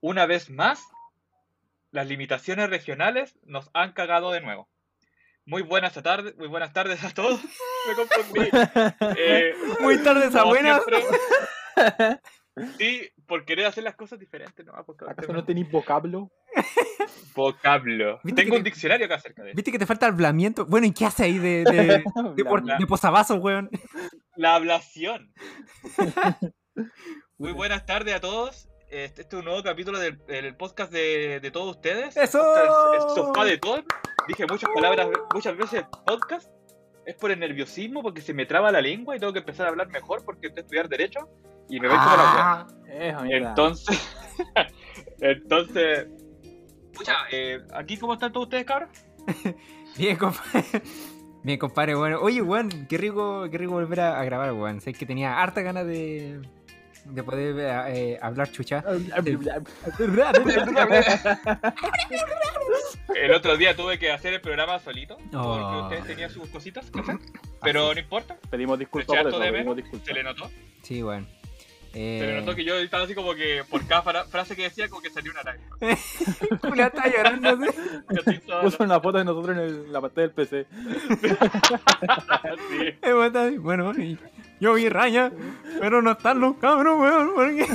una vez más, las limitaciones regionales nos han cagado de nuevo. Muy buenas tardes, muy buenas tardes a todos. Me confundí. Eh, Muy tardes a buenas. siempre. Sí, por querer hacer las cosas diferentes, ¿no? Porque ¿Acaso no tenéis vocablo? vocablo. ¿Viste Tengo que- un diccionario acá cerca de ¿Viste que te falta hablamiento? Bueno, ¿y qué hace ahí de, de, de, por- Bla, bla. de posavasos, weón? La ablación. Muy buenas tardes a todos. Este, este es un nuevo capítulo del, del podcast de, de todos ustedes. ¡Eso! El sofá de todo. Dije muchas palabras, muchas veces podcast. Es por el nerviosismo, porque se me traba la lengua y tengo que empezar a hablar mejor porque estoy a estudiar Derecho y me voy como la Ah, wea. mierda. Entonces, entonces, pucha, eh, aquí cómo están todos ustedes, cabros? bien, compadre. Bien, compadre, bueno. Oye, weón, qué rico, qué rico volver a, a grabar, weón. Sé que tenía harta ganas de, de poder eh, hablar chucha. El otro día tuve que hacer el programa solito porque Oh. ustedes tenían sus cositas que hacer, pero no importa, Pedimos disculpas Eché por harto eso, de pedimos disculpas. se le notó. Sí, weón. Se le Eh, notó que yo estaba así como que por cada fra- frase que decía como que salió una lágrima. Julia está llorando. Puso una foto de nosotros en, el- en la pantalla del PC. Sí. Bueno, y yo vi raña, pero no están los cabros, weón. porque-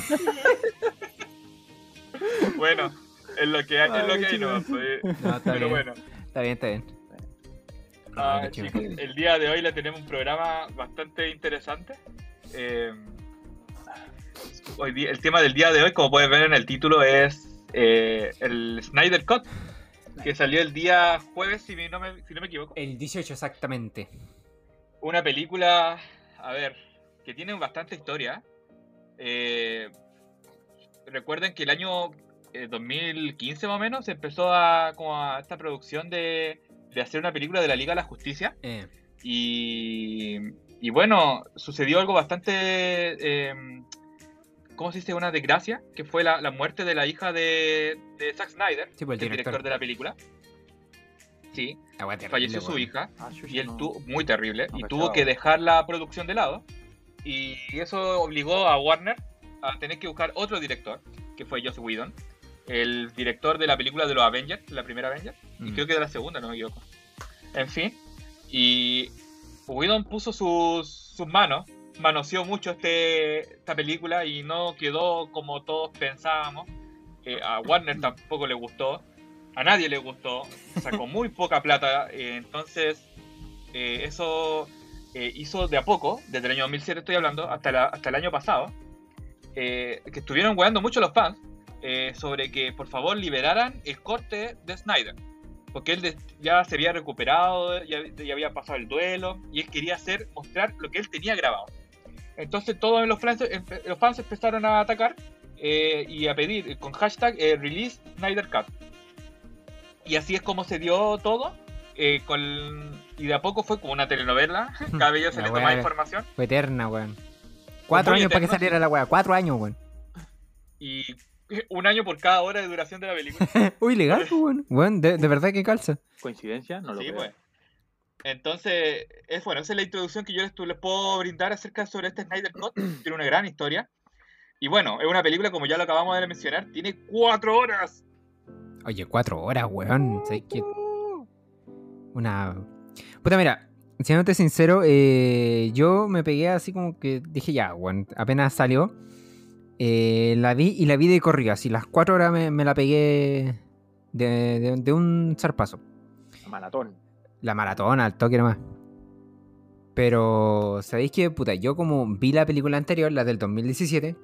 Bueno, es lo que hay, es lo que hay, no, chico. pues, No, está pero bien. bueno. Está bien, está bien. Ah, chicos, el día de hoy le tenemos un programa bastante interesante. Eh, hoy día- el tema del día de hoy, como pueden ver en el título, es eh, el Snyder Cut, que salió el día jueves, si no me, si no me equivoco. El 18 exactamente. Una película, a ver, que tiene bastante historia. Eh, recuerden que el año eh, 2015 más o menos se empezó a, como a esta producción de, de hacer una película de la Liga de la Justicia. Eh, Y, y bueno, sucedió algo bastante, eh, ¿cómo se dice? Una desgracia, que fue la, la muerte de la hija de, de Zack Snyder, sí, pues el el director. director. de la película. Sí, terrible, falleció su hija Ah, y él no. tuvo, muy terrible, No y tuvo que dejar la producción de lado. Y eso obligó a Warner a tener que buscar otro director, que fue Joss Whedon, el director de la película de los Avengers, la primera Avengers, y Mm. creo que de la segunda, no me equivoco. En fin, y Whedon puso sus, sus manos, manoseó mucho este, esta película y no quedó como todos pensábamos. Eh, a Warner tampoco le gustó, a nadie le gustó, sacó muy poca plata, eh, entonces eh, eso eh, hizo de a poco, desde el año 2007 estoy hablando, hasta, la- hasta el año pasado, que estuvieron weando mucho los fans sobre que por favor liberaran el corte de Snyder. Porque él ya se había recuperado, ya, había pasado el duelo, y él quería hacer, mostrar lo que él tenía grabado. Entonces todos los fans, los fans empezaron a atacar eh, y a pedir con hashtag eh, release Snyder Cut. Y así es como se dio todo. eh, con, y de a poco fue como una telenovela. Cada vez se La le wea toma era- información. Fue eterna, weón. Cuatro años para que saliera la weá. Cuatro años, weón. Y un año por cada hora de duración de la película. Uy, legal, pues, weón. Weón, de, de verdad que calza. ¿Coincidencia? No lo Sí, creo. pues. Entonces, es bueno, esa es la introducción que yo les, les puedo brindar acerca sobre este Snyder Cut. Tiene una gran historia. Y bueno, es una película, como ya lo acabamos de mencionar, tiene cuatro horas. Oye, cuatro horas, weón. ¿Sabes qué? Una. Puta, mira, siéndote sincero, eh, yo me pegué así como que dije ya, weón. Apenas salió. eh, la vi y la vi de corrido. Así, las cuatro horas me, me la pegué de, de- de un zarpazo. Maratón. La maratona, al toque nomás. Pero, ¿sabéis qué? Puta, yo como vi la película anterior, la del 2017,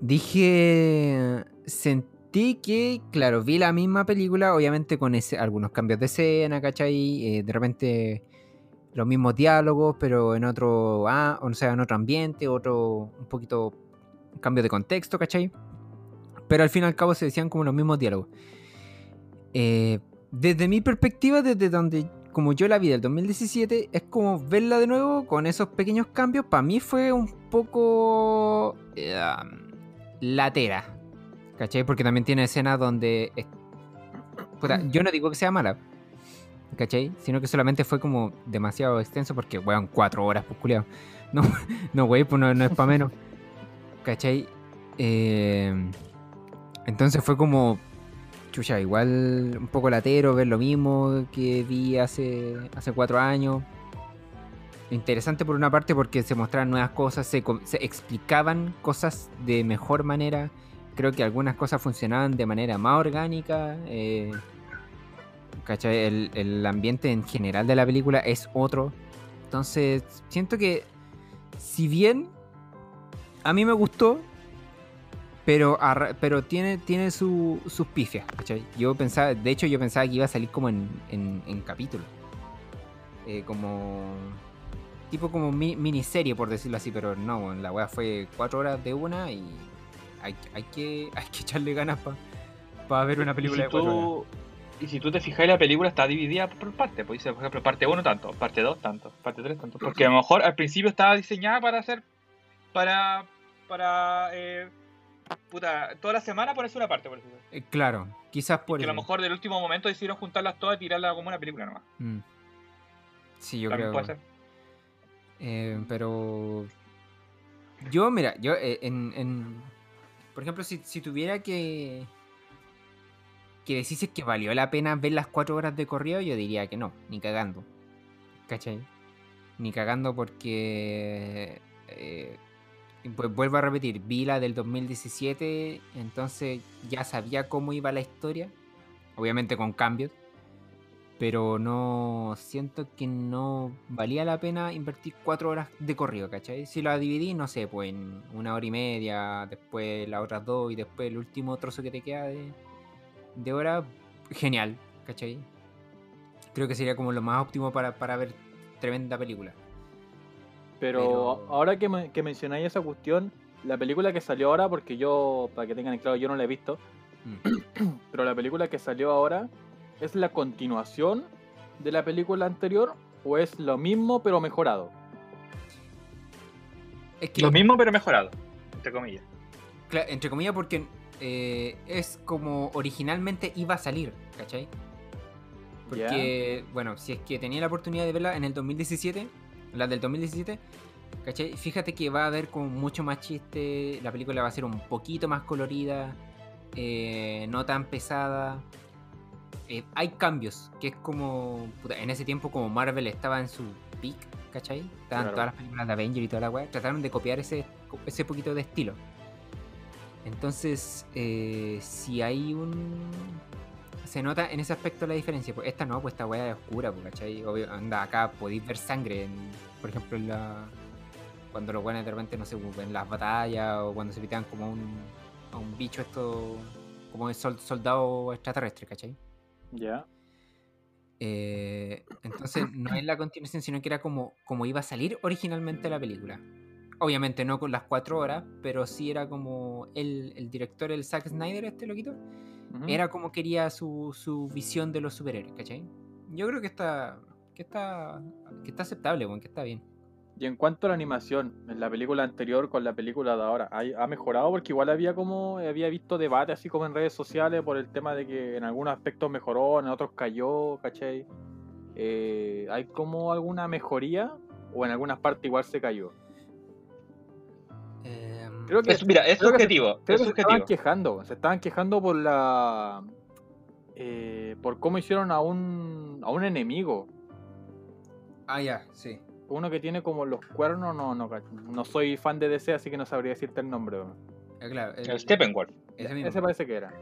dije. Sentí que, claro, vi la misma película, obviamente con ese, algunos cambios de escena, ¿cachai? Eh, de repente los mismos diálogos, pero en otro. Ah, o sea, otro ambiente, otro. Un poquito. cambio de contexto, ¿cachai? Pero al fin y al cabo se decían como los mismos diálogos. Eh, desde mi perspectiva, desde donde, como yo la vi del 2017, es como verla de nuevo con esos pequeños cambios. Para mí fue un poco eh, latera, ¿cachai? Porque también tiene escenas donde... puta, yo no digo que sea mala, ¿cachai? Sino que solamente fue como demasiado extenso porque, weón, cuatro horas, pues, culiao. No, no, wey, pues no, no es para menos, ¿cachai? Eh, Entonces fue como, chucha, igual un poco latero ver lo mismo que vi hace, hace cuatro años. Interesante por una parte porque se mostraban nuevas cosas, se explicaban cosas de mejor manera. Creo que algunas cosas funcionaban de manera más orgánica. eh. El, el ambiente en general de la película es otro. Entonces, siento que si bien a mí me gustó, pero, pero tiene, tiene su- sus pifias, ¿cachai? Yo pensaba, de hecho yo pensaba que iba a salir como en, en, en capítulo. Eh, como... Tipo como mi- miniserie, por decirlo así, pero no, la weá fue cuatro horas de una y hay, hay, que, hay que echarle ganas para ver una película si, de cuatro horas. tú, y si tú te fijas, la película está dividida por partes. Pues por ejemplo, parte 1 tanto, parte 2 tanto, parte 3 tanto. Porque a lo mejor al principio estaba diseñada para hacer. Para. Para. Eh, puta, toda la semana ponerse una parte, por ejemplo. Eh, claro, quizás por Que a lo mejor del último momento decidieron juntarlas todas y tirarlas como una película nomás. Mm. Sí, yo También creo. puede ser. Eh, pero yo, mira, yo eh, en, en- por ejemplo, si, si tuviera que que decir que valió la pena ver las cuatro horas de corrido, yo diría que no, ni cagando. ¿Cachai? Ni cagando porque pues vuelvo a repetir, vi la del 2017, entonces ya sabía cómo iba la historia, obviamente con cambios, pero no siento que no valía la pena invertir cuatro horas de corrido, ¿cachai? Si la dividí, no sé, pues en una hora y media, después las otras dos y después el último trozo que te queda de, de hora, genial, ¿cachai? Creo que sería como lo más óptimo para, para ver tremenda película. Pero, Pero- ahora que, me- que mencionáis esa cuestión, la película que salió ahora, porque yo, para que tengan claro, yo no la he visto, Mm. pero la película que salió ahora es la continuación de la película anterior o es lo mismo pero mejorado. Es que, Lo mismo, pero mejorado. Entre comillas. entre comillas, porque eh, es como originalmente iba a salir, ¿cachai? Porque, bueno, si es que tenía la oportunidad de verla en el 2017, la del 2017, ¿cachai? Fíjate que va a haber como mucho más chiste, la película va a ser un poquito más colorida, eh, no tan pesada. Eh, hay cambios, que es como, puta, en ese tiempo como Marvel estaba en su peak, ¿cachai? Estaban Claro. todas las películas de Avenger y toda la weá, trataron de copiar ese, ese poquito de estilo. Entonces, eh, si hay un... Se nota en ese aspecto la diferencia. Pues esta no, pues esta weá es oscura, pues, ¿cachai? Obvio, anda, acá podéis ver sangre, en- por ejemplo, en la... Cuando los buenos de repente, no sé, pues, en las batallas o cuando se pitean como un, a un bicho esto, como sol- soldado extraterrestre, ¿cachai? Ya. Eh, entonces no es la continuación, sino que era como, como iba a salir originalmente la película. Obviamente no con las cuatro horas, pero sí era como el, el director, el Zack Snyder, este loquito, era como quería su, su visión de los superhéroes, ¿cachai? Yo creo que está, que está, que está aceptable, bueno, que está bien. Y en cuanto a la animación, en la película anterior con la película de ahora, ¿hay- ¿ha mejorado? Porque igual había como había visto debate así como en redes sociales por el tema de que en algunos aspectos mejoró, en otros cayó, ¿cachai? Eh, ¿Hay como alguna mejoría o en algunas partes igual se cayó? Em, Creo que Es- mira, es creo que se-. Creo Es que se estaban quejando, se estaban quejando por la eh, por cómo hicieron a un a un enemigo, Ah, ya, sí. Uno que tiene como los cuernos, no no cacho. no soy fan de DC, así que no sabría decirte el nombre. Eh, claro, el- El Steppenwolf. ese mismo. Ese parece que era.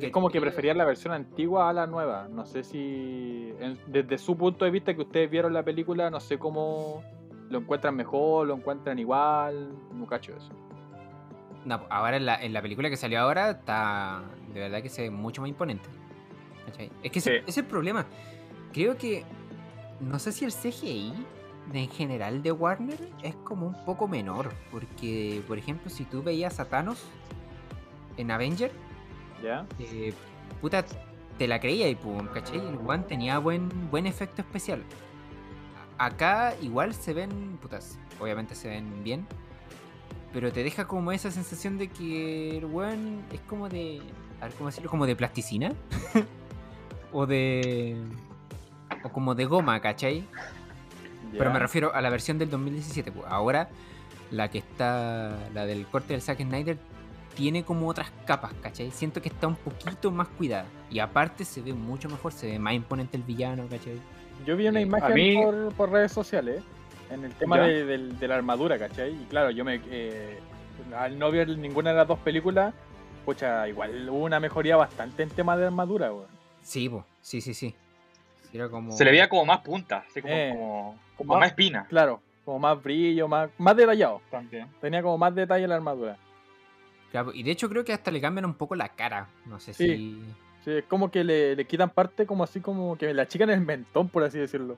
Es como que preferían la versión antigua a la nueva. No sé si en- desde su punto de vista que ustedes vieron la película, no sé cómo lo encuentran mejor, lo encuentran igual, no cacho eso. No, ahora en la, en la película que salió ahora está de verdad que se ve mucho más imponente. ¿Cachai? Es que ese, Sí. ese es el problema. Creo que no sé si el CGI en general de Warner es como un poco menor. Porque, por ejemplo, si tú veías a Thanos en Avenger, ¿Ya? eh, puta, te la creía y pum, ¿cachai? El One tenía buen, buen efecto especial. Acá igual se ven, putas, obviamente se ven bien, pero te deja como esa sensación de que el One es como de, a ver cómo decirlo, como de plasticina. o de... O como de goma, ¿cachai? Pero me refiero a la versión del 2017. pues. Ahora, la que está, la del corte del Zack Snyder, tiene como otras capas, ¿cachai? Siento que está un poquito más cuidada. Y aparte se ve mucho mejor, se ve más imponente el villano, ¿cachai? Yo vi una Eh, imagen mí- por, por redes sociales en el tema de, la armadura, ¿cachai? Y claro, yo me. eh, al no ver ninguna de las dos películas, pucha, igual hubo una mejoría bastante en tema de armadura, weón. Sí, po, sí, sí, sí. Sí, Era como... Se le veía como más punta, así como, Eh, como, como como más espina. Claro, como más brillo, más, más detallado. También. Tenía como más detalle la armadura. Claro, y de hecho creo que hasta le cambian un poco la cara. No sé Sí. si... Sí, es como que le, le quitan parte como así como que la chican el mentón, por así decirlo.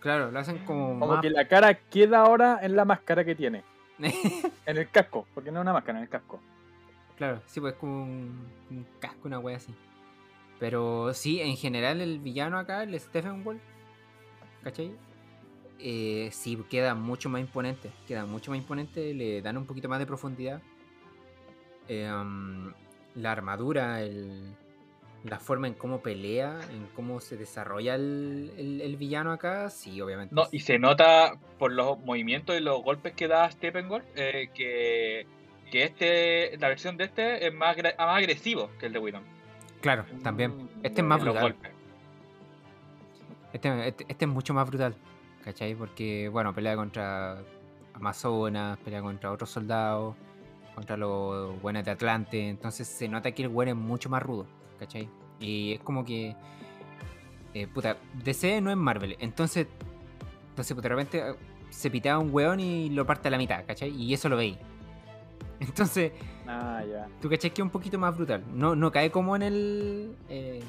Claro, lo hacen como, Como más... que la cara queda ahora en la máscara que tiene. En el casco, porque no es una máscara, en el casco. Claro, sí, pues es como un, un casco, una wea así. Pero sí, en general el villano acá, el Stephen Wolf, ¿cachai? Eh, sí, queda mucho más imponente. Queda mucho más imponente, le dan un poquito más de profundidad. Eh, um, la armadura, el- la forma en cómo pelea, en cómo se desarrolla el, el- el villano acá, sí, obviamente. No, y se nota por los movimientos y los golpes que da Steppenwolf eh, que, que este, la versión de este es más, más agresivo que el de Whedon. Claro, también. Mm, Este es más los brutal. golpes. Este, este- este es mucho más brutal, ¿cachai? Porque, bueno, pelea contra Amazonas, pelea contra otros soldados, contra los buenos de Atlante, entonces se nota que el weón es mucho más rudo, ¿cachai? Y es como que, eh, puta, DC no es Marvel, entonces, entonces pues, de repente eh, se pitea un weón y lo parte a la mitad, ¿cachai? Y eso lo veis. Entonces, Ah, ya. tú cachai que es un poquito más brutal. No, no cae como en el. eh,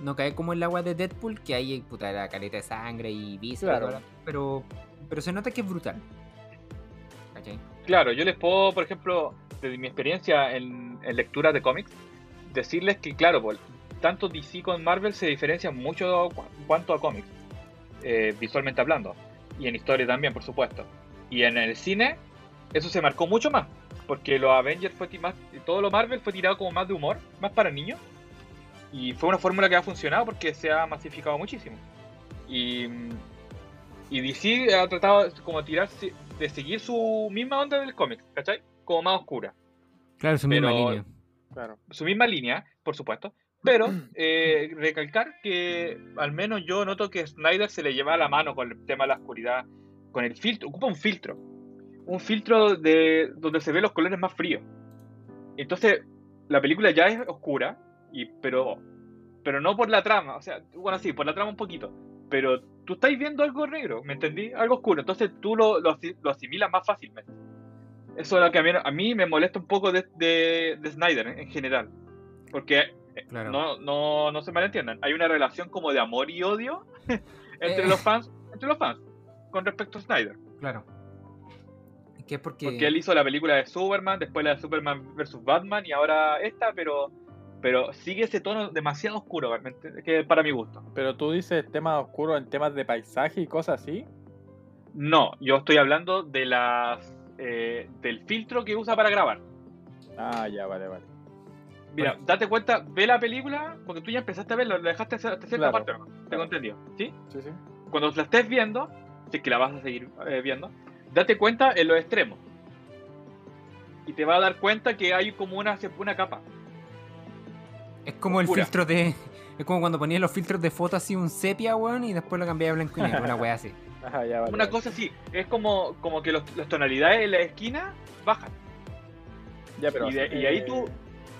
no cae como el agua de Deadpool, que hay puta la caleta de sangre y vísceras. Claro. Pero, pero se nota que es brutal. ¿Cachai? Claro, yo les puedo, por ejemplo, desde mi experiencia en, en lecturas de cómics, decirles que, claro, pues, tanto DC con Marvel se diferencian mucho en cuanto a cómics, eh, visualmente hablando, y en historia también, por supuesto. Y en el cine, eso se marcó mucho más, porque los Avengers fue más, todo lo Marvel fue tirado como más de humor, más para niños, y fue una fórmula que ha funcionado porque se ha masificado muchísimo. Y, y DC ha tratado de como tirarse, de seguir su misma onda del cómic, ¿cachai? Como más oscura. Claro, su misma línea. Claro. Su misma línea, por supuesto. Pero eh, recalcar que al menos yo noto que Snyder se le lleva la mano con el tema de la oscuridad, con el filtro, ocupa un filtro. Un filtro de donde se ven los colores más fríos. Entonces, la película ya es oscura, y, pero, pero no por la trama. O sea, bueno, sí, por la trama un poquito. Pero tú estás viendo algo negro, ¿me entendí? Algo oscuro. Entonces tú lo, lo, lo asimilas más fácilmente. Eso es lo que a mí, a mí me molesta un poco de, de, de Snyder en, en general. Porque eh, Claro. no, no, no se malentiendan. Hay una relación como de amor y odio entre Eh. los fans, entre los fans, con respecto a Snyder. Claro. Que porque. Porque él hizo la película de Superman, después la de Superman vs Batman y ahora esta, pero pero sigue ese tono demasiado oscuro, realmente, que para mi gusto. Pero tú dices temas oscuros en temas de paisaje y cosas así. No, yo estoy hablando de las eh, del filtro que usa para grabar. Ah, ya, vale, vale. Mira, date cuenta, ve la película, porque tú ya empezaste a verla, lo dejaste hasta cierta Claro. parte, ¿no? Tengo entendido, ¿sí? Sí, sí. Cuando la estés viendo, si es que la vas a seguir eh, viendo, date cuenta en los extremos. Y te vas a dar cuenta que hay como una, una capa. Es como el filtro de. Es como cuando ponías los filtros de foto así, un sepia, weón, y después lo cambiabas a blanco y negro, una wea así. Ajá, ya, vale. Una vale. cosa así, es como, como que los- las tonalidades en la esquina bajan. Ya, pero. y, de- y eh, ahí tú,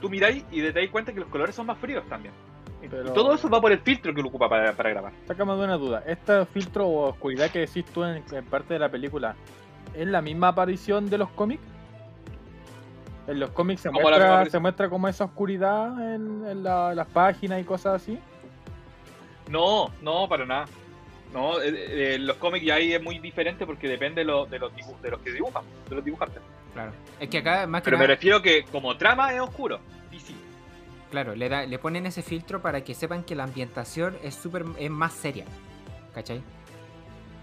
tú miráis y te das cuenta que los colores son más fríos también. Y- Pero- Y todo eso va por el filtro que lo ocupa para, para grabar. Sácame de una duda. ¿Este filtro o oscuridad que decís tú en, en parte de la película es la misma aparición de los cómics? En los cómics se muestra, aparición. se muestra como esa oscuridad en, en la- las páginas y cosas así. No, no, para nada. No, eh, eh, los cómics ya ahí es muy diferente porque depende de, lo- de los, dibu- de los que dibujan, de los dibujantes. Claro. Es que acá, más que Pero me refiero que como trama es oscuro. Y sí. claro, le, da, le ponen ese filtro para que sepan que la ambientación es súper es más seria. ¿Cachai?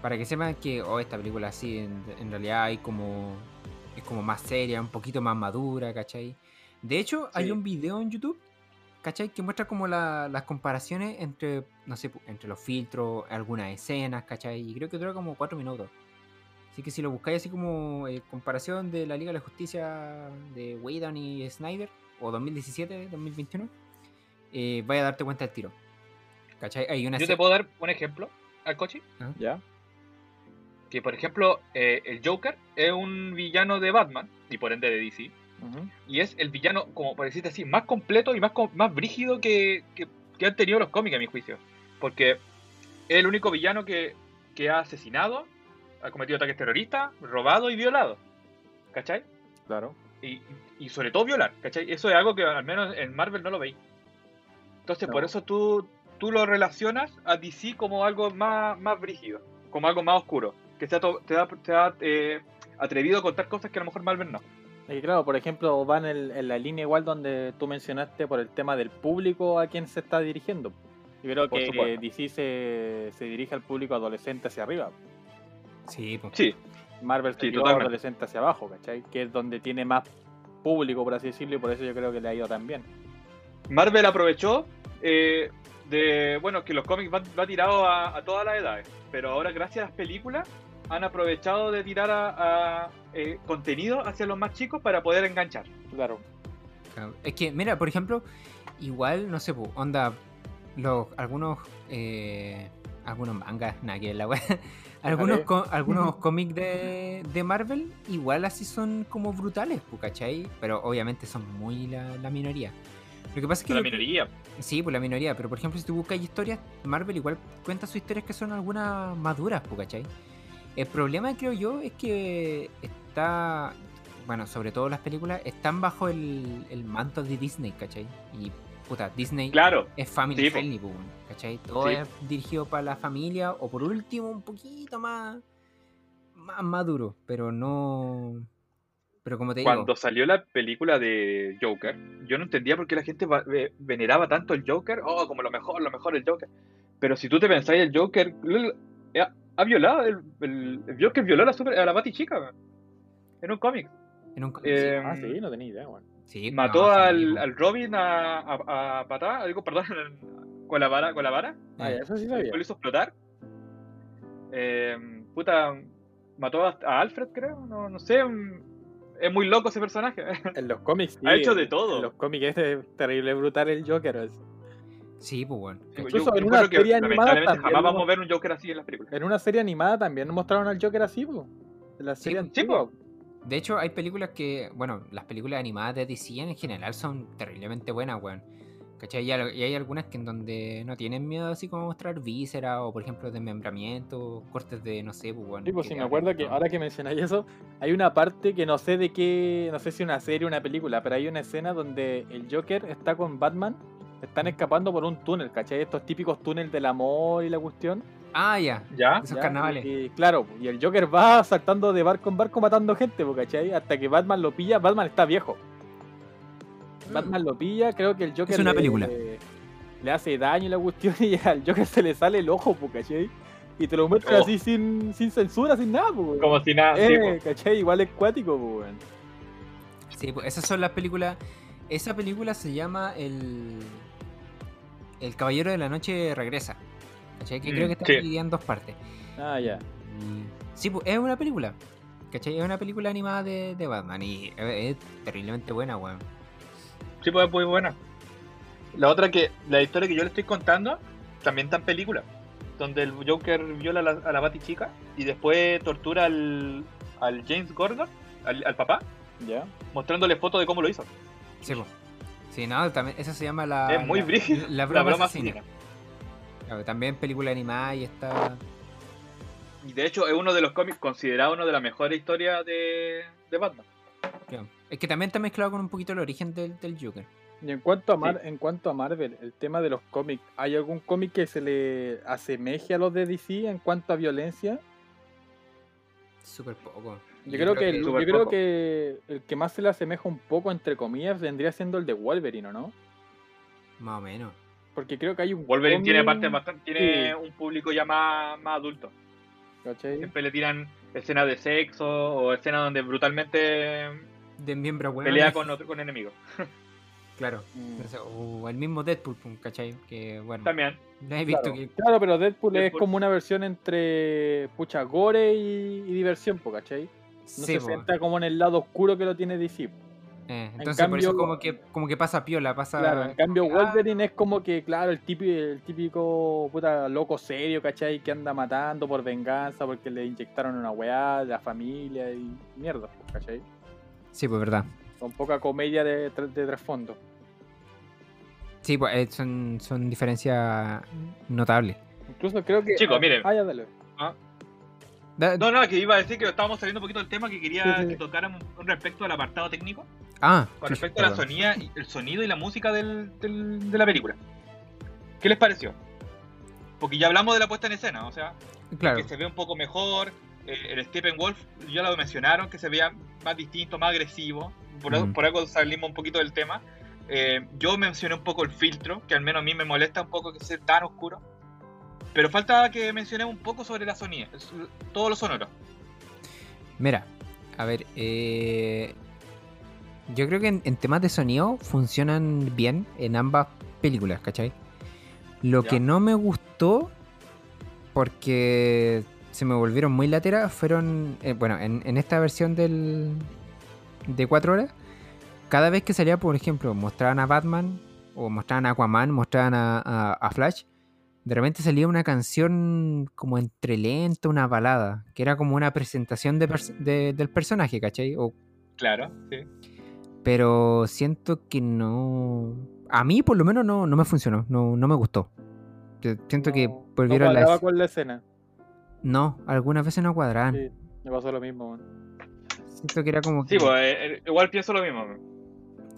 Para que sepan que, oh, esta película así, en, en realidad hay como. Es como más seria, un poquito más madura, ¿cachai? De hecho, hay un video en YouTube, ¿cachai? Que muestra como la- las comparaciones entre, no sé, entre los filtros, algunas escenas, ¿cachai? Y creo que dura como cuatro minutos. Así que si lo buscáis así como eh, comparación de la Liga de la Justicia de Whedon y Snyder, o 2017-2021, eh, vaya a darte cuenta del tiro. ¿Cachai? Hay una Yo te puedo dar un ejemplo al coche. ¿Ya? Que por ejemplo, eh, el Joker es un villano de Batman y por ende de DC. Y es el villano, como por decirte así, más completo y más, más brígido que, que- que han tenido los cómics, a mi juicio. Porque es el único villano que, que ha asesinado, ha cometido ataques terroristas, robado y violado. ¿Cachai? Claro. Y, y sobre todo violar, ¿cachai? Eso es algo que al menos en Marvel no lo veis. Entonces, No. por eso tú, tú lo relacionas a DC como algo más, más brígido, como algo más oscuro, que te ha, to- te ha- te ha, eh, atrevido a contar cosas que a lo mejor Marvel no. Y claro, por ejemplo, van en, en la línea igual donde tú mencionaste por el tema del público a quien se está dirigiendo. Yo creo Por que. DC se, se dirige al público adolescente hacia arriba. Sí, po. Sí, Marvel se Sí, adolescente hacia abajo, ¿cachai? Que es donde tiene más público, por así decirlo, y por eso yo creo que le ha ido tan bien. Marvel aprovechó eh, de, bueno, que los cómics van, va tirado a, a todas las edades, pero ahora gracias a las películas han aprovechado de tirar a, a, eh, contenido hacia los más chicos para poder enganchar. Claro. Es que, mira, por ejemplo, igual, no sé, onda, los, algunos, eh, algunos mangas, nada que la wea, algunos, co- algunos cómics de, de Marvel, igual así son como brutales, ¿cachai? Pero obviamente son muy la, la minoría. Lo que pasa es que... La minoría. Sí, pues la minoría, pero por ejemplo, si tú buscas historias, Marvel igual cuenta sus historias que son algunas maduras, ¿cachai? El problema, creo yo, es que está, bueno, sobre todo las películas, están bajo el, el manto de Disney, ¿cachai? Y, puta, Disney Claro, es family Sí, friendly, pues, ¿cachai? Todo Sí. es dirigido para la familia, o por último, un poquito más, más maduro, pero no... Pero como te digo... Cuando salió la película de Joker, yo no entendía por qué la gente veneraba tanto el Joker, oh, como lo mejor, lo mejor el Joker. Pero si tú te pensáis, el Joker ha, violado, el, el, el Joker violó a la, super, a la Bati chica, weón. en un cómic. en un- Eh, Ah, sí, no tenía idea, weón. sí, Mató no, al, al Robin a, a, a patada, digo, perdón, con la vara, con la vara, Ah, eso sí sabía. lo hizo explotar. Eh, puta, mató a, a Alfred, creo, no, no sé, es muy loco ese personaje. En los cómics sí, Ha hecho de todo. En los cómics es terrible brutal el Joker. es- Sí, pues bueno. Incluso Yo- en yo una creo que serie animada lamentablemente también jamás vamos a ver un Joker así en las películas. En una serie animada también nos mostraron al Joker así, po. En la serie Sí, antigua. De hecho, hay películas que, bueno, las películas animadas de DC en general son terriblemente buenas, weón. ¿Cachai? Y hay, algunas que en donde no tienen miedo así como mostrar vísceras o, por ejemplo, desmembramiento, cortes de, no sé, pues, weón. Sí, pues te me acuerdo que ahora que mencionáis eso, hay una parte que no sé de qué, no sé si una serie o una película, pero hay una escena donde el Joker está con Batman, están escapando por un túnel, ¿cachai? Estos típicos túneles del amor y la cuestión. Ah, ya. ¿Ya? Esos ¿ya? carnavales. Y, y claro, y el Joker va saltando de barco en barco matando gente, ¿cachai? Hasta que Batman lo pilla, Batman está viejo. Batman lo pilla, creo que el Joker Es una le- película. Le, le hace daño y la cuestión y al Joker se le sale el ojo, ¿cachai? Y te lo muestran Oh. así sin, sin censura, sin nada, weón. Como si nada. sí, Eh, po. ¿cachai? Igual es cuático, weón. Sí, pues esas son las películas. Esa película se llama El. El Caballero de la Noche Regresa. ¿Cachai? Que Mm, creo que está sí. dividida en dos partes. Ah, ya. Sí, pues es una película. ¿Cachai? Es una película animada de, de Batman y es, es terriblemente buena, weón. Sí, pues es muy buena. La otra que, la historia que yo le estoy contando, también está en película. Donde el Joker viola a la, a la Bati chica y después tortura al, al James Gordon, al, al papá, Ya. mostrándole fotos de cómo lo hizo. Sí, pues. Sí, no, también, esa se llama la. es muy la- brígido. La broma, asesina. asesina. Claro, también película animada y está. Y de hecho es uno de los cómics considerado una de las mejores historias de, de Batman. claro. Es que también está mezclado con un poquito el origen del, del Joker. Y en cuanto, a Mar- en cuanto a Marvel, el tema de los cómics, ¿hay algún cómic que se le asemeje a los de DC en cuanto a violencia? Súper poco. Yo creo, que, el, yo creo poco. que el que más se le asemeja un poco, entre comillas, vendría siendo el de Wolverine, ¿o no? Más o menos. Porque creo que hay un Wolverine cómic, tiene parte bastante, tiene Sí. un público ya más, más adulto. ¿cachai? Siempre le tiran escenas de sexo o escenas donde brutalmente De miembro bueno. pelea con otro con enemigos. Claro. Mm. O el mismo Deadpool, ¿cachai? Que bueno, También. no he visto Claro. que. Claro, pero Deadpool, es Deadpool. como una versión entre pucha gore y, y diversión, ¿cachai? No Sí, se sienta como en el lado oscuro que lo tiene DC. Eh, entonces por eso como que, como que pasa piola, pasa. Claro, en cambio ah, Wolverine es como que, claro, el típico, el típico puta loco serio, ¿cachai? Que anda matando por venganza porque le inyectaron una weá de la familia y mierda, ¿cachai? Sí, pues verdad. Con poca comedia de, tra- de trasfondo. Sí, pues eh, son, son diferencias notables. Incluso creo que. Chicos, miren. Ah, ya, dale. Da- No, no, que iba a decir que estábamos saliendo un poquito del tema que quería Sí, sí, sí. que tocáramos con respecto al apartado técnico, ah, con sí, respecto a la sonía, el sonido y la música del, del- de la película. ¿Qué les pareció? Porque ya hablamos de la puesta en escena, o sea, Claro. que se ve un poco mejor. eh, el Steppenwolf, ya lo mencionaron, que se veía más distinto, más agresivo. Por, algo- Mm. por algo salimos un poquito del tema. Eh, yo mencioné un poco el filtro, que al menos a mí me molesta un poco que sea tan oscuro. Pero falta que mencionemos un poco sobre la sonía, todo lo sonoro. Mira, a ver, eh, yo creo que en, en temas de sonido funcionan bien en ambas películas, ¿cachai? Lo Ya. que no me gustó, porque se me volvieron muy lateras, fueron, eh, bueno, en, en esta versión del, de 4 horas, cada vez que salía, por ejemplo, mostraban a Batman, o mostraban a Aquaman, mostraban a, a- a Flash, de repente salía una canción como entre lenta, una balada, que era como una presentación de pers- de- del personaje, ¿cachai? O- Claro, sí. pero siento que no... A mí por lo menos no, no me funcionó, no, no me gustó. Yo Siento que volvieron no cuadraba con la escena. No, algunas veces no cuadraban. Sí, me pasó lo mismo, man. Siento que era como Sí, que... pues eh, eh, igual pienso lo mismo.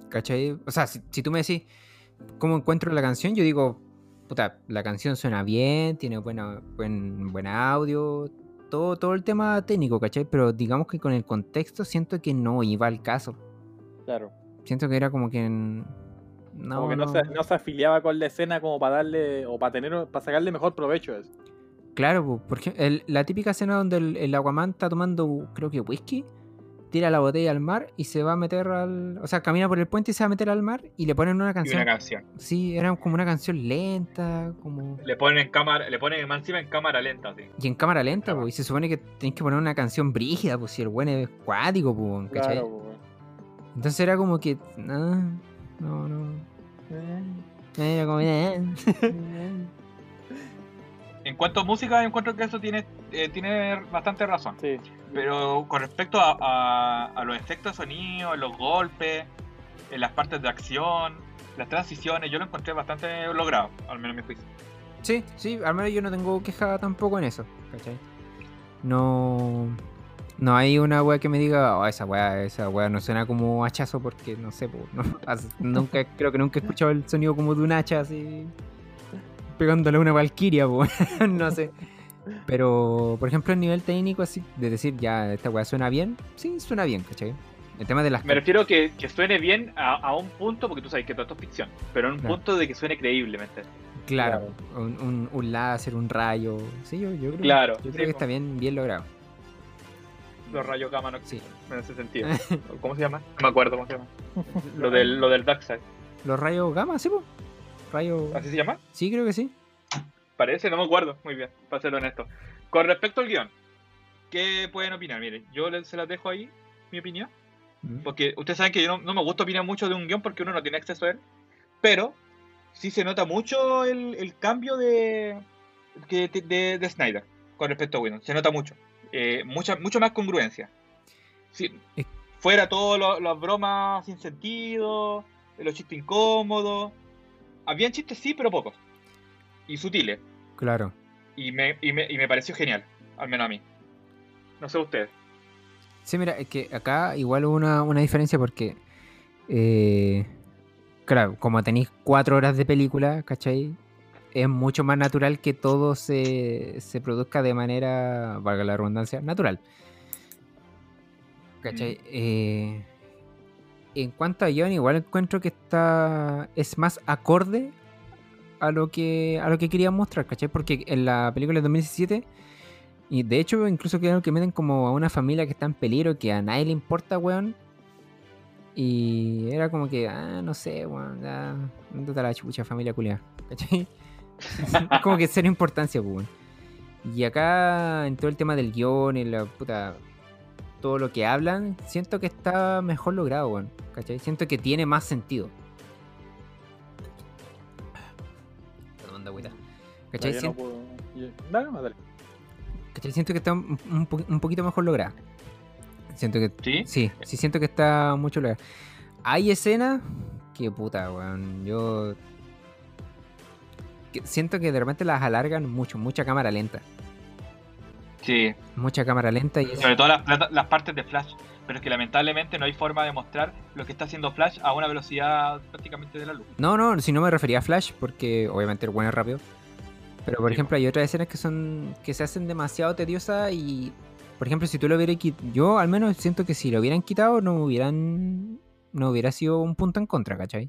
¿Cachai? O sea, si, si tú me decís cómo encuentro la canción, yo digo, puta, la canción suena bien, tiene buena, buen, buen audio, todo, todo el tema técnico, ¿cachai? Pero digamos que con el contexto siento que no iba al caso. Claro. Siento que era como que... No, como que no, no. Se, no se afiliaba con la escena como para darle o para tener para sacarle mejor provecho a eso. Claro, po, porque el- la típica escena donde el, el Aquaman está tomando, creo que whisky, tira la botella al mar y se va a meter al... O sea, camina por el puente y se va a meter al mar y le ponen una Y canción. una canción. Sí, era como una canción lenta, como... Le ponen en cámara, le ponen más encima en cámara lenta, sí. Y en cámara lenta, Claro. po, y se supone que tenés que poner una canción brígida, pues si el buen es cuático, pues, ¿cachai? Claro, po, Entonces era como que. ah, no, no. Era como. eh. En cuanto a música, encuentro que eso tiene, eh, tiene bastante razón. Sí. Pero con respecto a, a- a los efectos de sonido, los golpes, en las partes de acción, las transiciones, yo lo encontré bastante logrado, al menos en mi juicio. Sí, sí, al menos yo no tengo queja tampoco en eso, ¿cachai? No. No hay una wea que me diga, oh, esa wea, esa wea no suena como hachazo porque no sé, po, no, as- nunca, creo que nunca he escuchado el sonido como de un hacha así pegándole a una valquiria, no sé. Pero, por ejemplo, en nivel técnico, así, de decir, ya, esta wea suena bien, sí, suena bien, ¿cachai? El tema de las Me refiero que, que suene bien a, a un punto, porque tú sabes que todo esto es ficción, pero en un Claro. punto de que suene creíblemente. Claro, Un, un, un láser, un rayo. Sí, yo, yo creo, Claro, yo creo sí, que está bien, bien logrado. Los rayos gamma no Sí. en ese sentido. ¿Cómo se llama? No me acuerdo cómo se llama. Lo del, lo del Darkseid. Los rayos gamma, sí, po. ¿Así se llama? Sí, creo que sí. Parece, no me acuerdo. Muy bien, para ser honesto. Con respecto al guion, ¿qué pueden opinar? Miren, yo se las dejo ahí, mi opinión. Mm. Porque ustedes saben que yo no, no me gusta opinar mucho de un guion porque uno no tiene acceso a él. Pero sí se nota mucho el, el cambio de, que- de, de Snyder con respecto a Whedon. Se nota mucho. Eh, mucha, mucho más congruencia. Sí, fuera todas las bromas sin sentido, los chistes incómodos. Habían chistes sí, pero pocos. Y sutiles. Claro. Y me, y me, y me pareció genial, al menos a mí. No sé ustedes. Sí, mira, es que acá igual hubo una, una diferencia porque. eh, claro, como tenéis cuatro horas de película, ¿cachai? Es mucho más natural que todo se, se produzca de manera, valga la redundancia, natural. ¿Cachai? Eh, en cuanto a guion, igual encuentro que está. es más acorde a lo que. a lo que querían mostrar, ¿cachai? Porque en la película de 2017. Y de hecho, incluso creo que meten como a una familia que está en peligro, que a nadie le importa, weón. Y era como que, ah, no sé, weón, ya, a la chucha, familia culiada, ¿cachai? como que cero importancia, pues, weón. Y acá, en todo el tema del guion y la puta. Todo lo que hablan, siento que está mejor logrado, weón. ¿Cachai? Siento que tiene más sentido. Perdón, agüita. ¿Cachai? Yo no Sien- puedo- yo- Dale. ¿Cachai? Siento que está un, un po- un poquito mejor lograda. Siento que. ¿Sí? Sí, sí siento que está mucho lograda. Hay escenas que puta, weón. Yo. siento que de repente las alargan mucho, mucha cámara lenta. Sí, Mucha cámara lenta y eso- sobre todo las, las partes de Flash. Pero es que lamentablemente no hay forma de mostrar lo que está haciendo Flash a una velocidad prácticamente de la luz. No, no, si no me refería a Flash, porque obviamente el bueno es rápido. Pero por Sí, ejemplo, hay otras escenas que son. que se hacen demasiado tediosas y. Por ejemplo, si tú lo hubieras quitado. Yo al menos siento que si lo hubieran quitado, no hubieran. no hubiera sido un punto en contra, ¿cachai?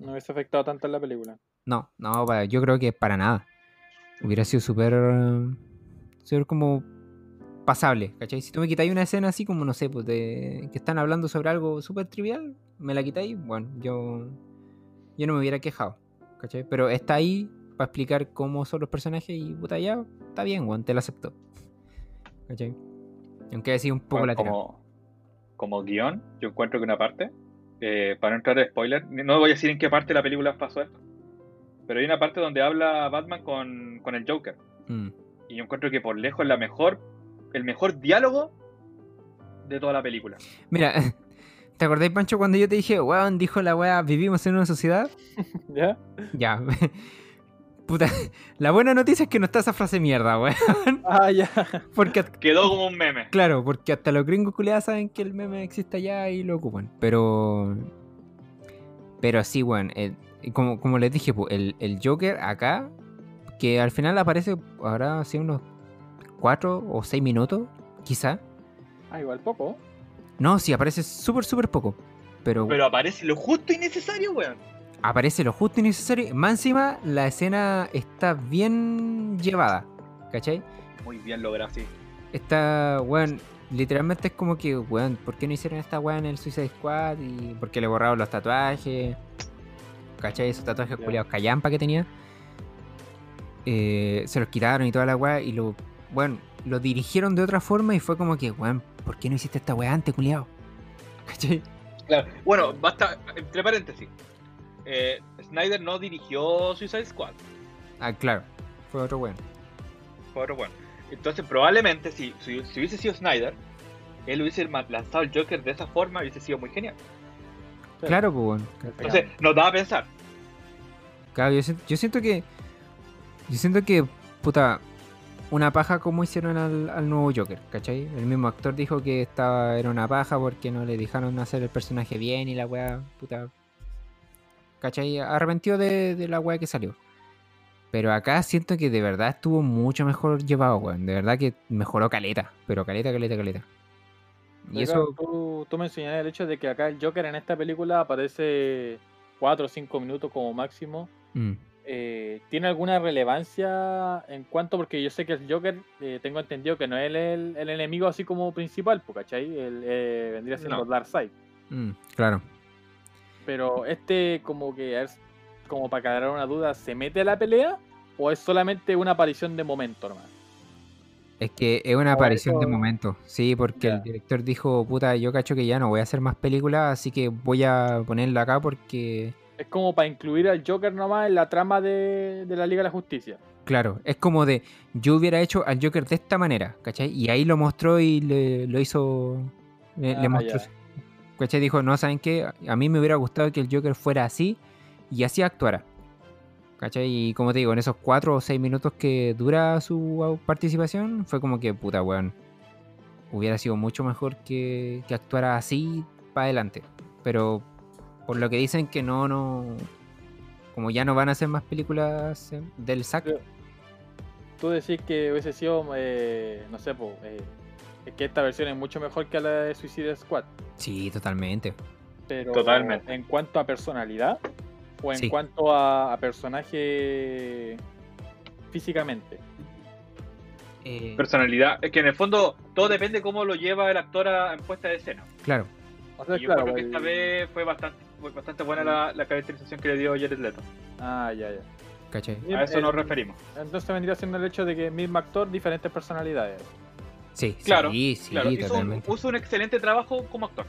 No hubiese afectado tanto en la película. No, no, yo creo que para nada. Hubiera sido súper. Súper como. pasable, ¿cachai? Si tú me quitáis una escena así como, no sé, pues de. que están hablando sobre algo súper trivial, me la quitáis, bueno, yo. yo no me hubiera quejado, ¿cachai? Pero está ahí para explicar cómo son los personajes y puta, ya está bien, weón, te lo acepto. ¿cachai? Aunque haya sido un poco Bueno, lateral. como, como guion, yo encuentro que una parte, eh, para no entrar en spoiler, no voy a decir en qué parte de la película pasó esto, pero hay una parte donde habla Batman con, con el Joker. Mm. Y yo encuentro que por lejos es la mejor, el mejor diálogo de toda la película. Mira, ¿te acordáis, Pancho, cuando yo te dije, weón, dijo la weá, vivimos en una sociedad? ¿Ya? Ya. Puta, la buena noticia es que no está esa frase mierda, weón. Ah, ya. Porque, Quedó como un meme. claro, porque hasta los gringos culiados saben que el meme existe allá y lo ocupan. Pero. Pero sí, weón. el- como, como les dije, el, el Joker acá, que al final aparece ahora hace unos 4 o 6 minutos, quizá. Ah, igual poco. No, sí, aparece súper, súper poco. Pero, Pero aparece lo justo y necesario, weón. aparece lo justo y necesario. Más encima, la escena está bien llevada. ¿Cachai? Muy bien logrado, sí. Está, weón, literalmente es como que, weón, ¿por qué no hicieron esta weá en el Suicide Squad? Y por qué le borraron los tatuajes. ¿Cachai? Esos tatuajes Ya. culiados callampa que tenía. Eh, se los quitaron y toda la weá. Y lo, bueno, lo dirigieron de otra forma y fue como que, weón, ¿por qué no hiciste esta weá antes, culiado? ¿Cachai? Claro. Bueno, basta, entre paréntesis. eh, Snyder no dirigió Suicide Squad. Ah, claro, fue otro weón. Fue otro bueno. Entonces, probablemente, si, si, si hubiese sido Snyder, él hubiese lanzado el Joker de esa forma, hubiese sido muy genial. Claro, pues, weón. Entonces, nos da a pensar. Claro, yo siento que. Yo siento que, puta, una paja como hicieron al, al nuevo Joker, ¿cachai? El mismo actor dijo que estaba era una paja porque no le dejaron hacer el personaje bien y la weá, puta. ¿cachai? Arrepentió de, de la weá que salió. Pero acá siento que de verdad estuvo mucho mejor llevado, weón. De verdad que mejoró caleta, pero caleta, caleta, caleta. Y eso, Tú, tú mencionaste el hecho de que acá el Joker en esta película aparece 4 o 5 minutos como máximo. mm, Eh, ¿Tiene alguna relevancia en cuanto? Porque yo sé que el Joker, eh, tengo entendido que no es el, el enemigo así como principal, ¿cachai? El, eh, vendría siendo No. Darkseid. mm, claro. Pero este, como que, es, como para aclarar una duda, ¿se mete a la pelea? ¿O es solamente una aparición de momento nomás? Es que es una aparición de momento, sí, porque el director dijo, puta, yo cacho que ya no voy a hacer más películas, así que voy a ponerla acá porque, Es como para incluir al Joker nomás en la trama de, de la Liga de la Justicia. claro, es como de, yo hubiera hecho al Joker de esta manera, ¿cachai? Y ahí lo mostró y le, lo hizo, le, le Ah, mostró, ya. ¿cachai? Dijo, no, ¿saben qué? A mí me hubiera gustado que el Joker fuera así y así actuara, ¿cachai? Y como te digo, en esos cuatro o seis minutos que dura su participación, fue como que, puta, weón, hubiera sido mucho mejor que, que actuara así para adelante. Pero por lo que dicen que no, no. Como ya no van a hacer más películas eh, del SAC. Tú decís que hubiese sido, eh, no sé, po, eh, es que esta versión es mucho mejor que la de Suicide Squad. Sí, totalmente. Pero Totalmente. en cuanto a personalidad o en Sí. cuanto a, a personaje físicamente. Eh, Personalidad. Es que en el fondo todo depende cómo lo lleva el actor a, en puesta de escena. claro. O sea, y yo claro, creo que el- esta vez fue bastante, bastante buena la, la caracterización que le dio Jared Leto. Ah, ya, ya. ¿Cachai? Bien, A eso nos eh, referimos. Entonces vendría siendo el hecho de que mismo actor, diferentes personalidades. Sí, Claro, sí, sí, claro, hizo un, totalmente. hizo un excelente trabajo como actor.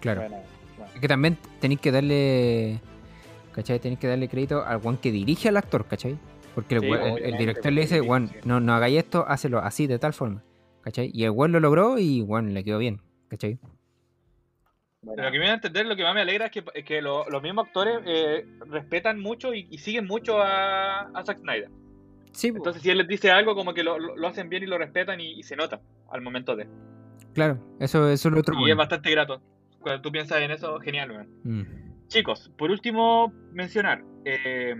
Claro. Bueno, bueno. Es que también tenéis que darle. ¿Cachai? Tenéis que darle crédito al one que dirige al actor, ¿cachai? Porque el, Sí, weón- el- el, obviamente, director le dice, Juan, no, no hagáis esto, hácelo así, de tal forma. ¿Cachai? Y el weón lo logró y bueno, le quedó bien. ¿Cachai? Bueno. Lo que me voy a entender, lo que más me alegra es que, es que lo- los mismos actores eh, respetan mucho y, y siguen mucho a, a Zack Snyder. Sí, Entonces, si él les dice algo, como que lo, hacen bien y lo respetan y, y se nota al momento de. claro. Eso, eso es lo otro. Y es bastante grato. Cuando tú piensas en eso, genial, weón. Mm, Chicos, por último, mencionar. eh,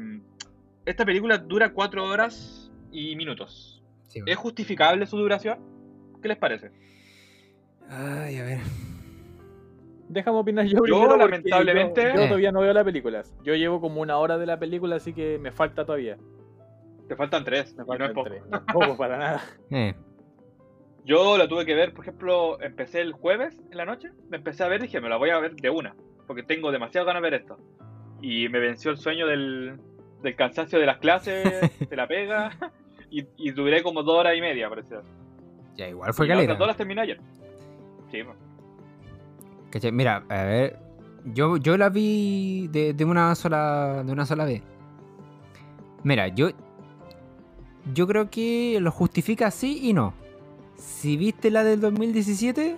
esta película dura 4 horas y minutos. sí, ¿Es justificable su duración? ¿Qué les parece? Ay, a ver. Déjame opinar yo primero. porque lamentablemente- Yo, yo Eh. todavía no veo la película. Yo llevo como una hora de la película, así que me falta todavía. Te faltan 3. Me no es poco. tres. No es poco para nada. Eh, Yo la tuve que ver, por ejemplo, empecé el jueves en la noche, me empecé a ver y dije, me la voy a ver de una, porque tengo demasiado ganas de ver esto. Y me venció el sueño del, del cansancio de las clases, de la pega, y, y duré como dos horas y media, parece. ya, igual fue y las caleta. otras dos las terminé ayer. Sí, pues. ¿Cachai? Mira, a ver. Yo, yo la vi de, de una sola. de una sola vez. Mira, yo. Yo creo que lo justifica sí y no. Si viste la del 2017,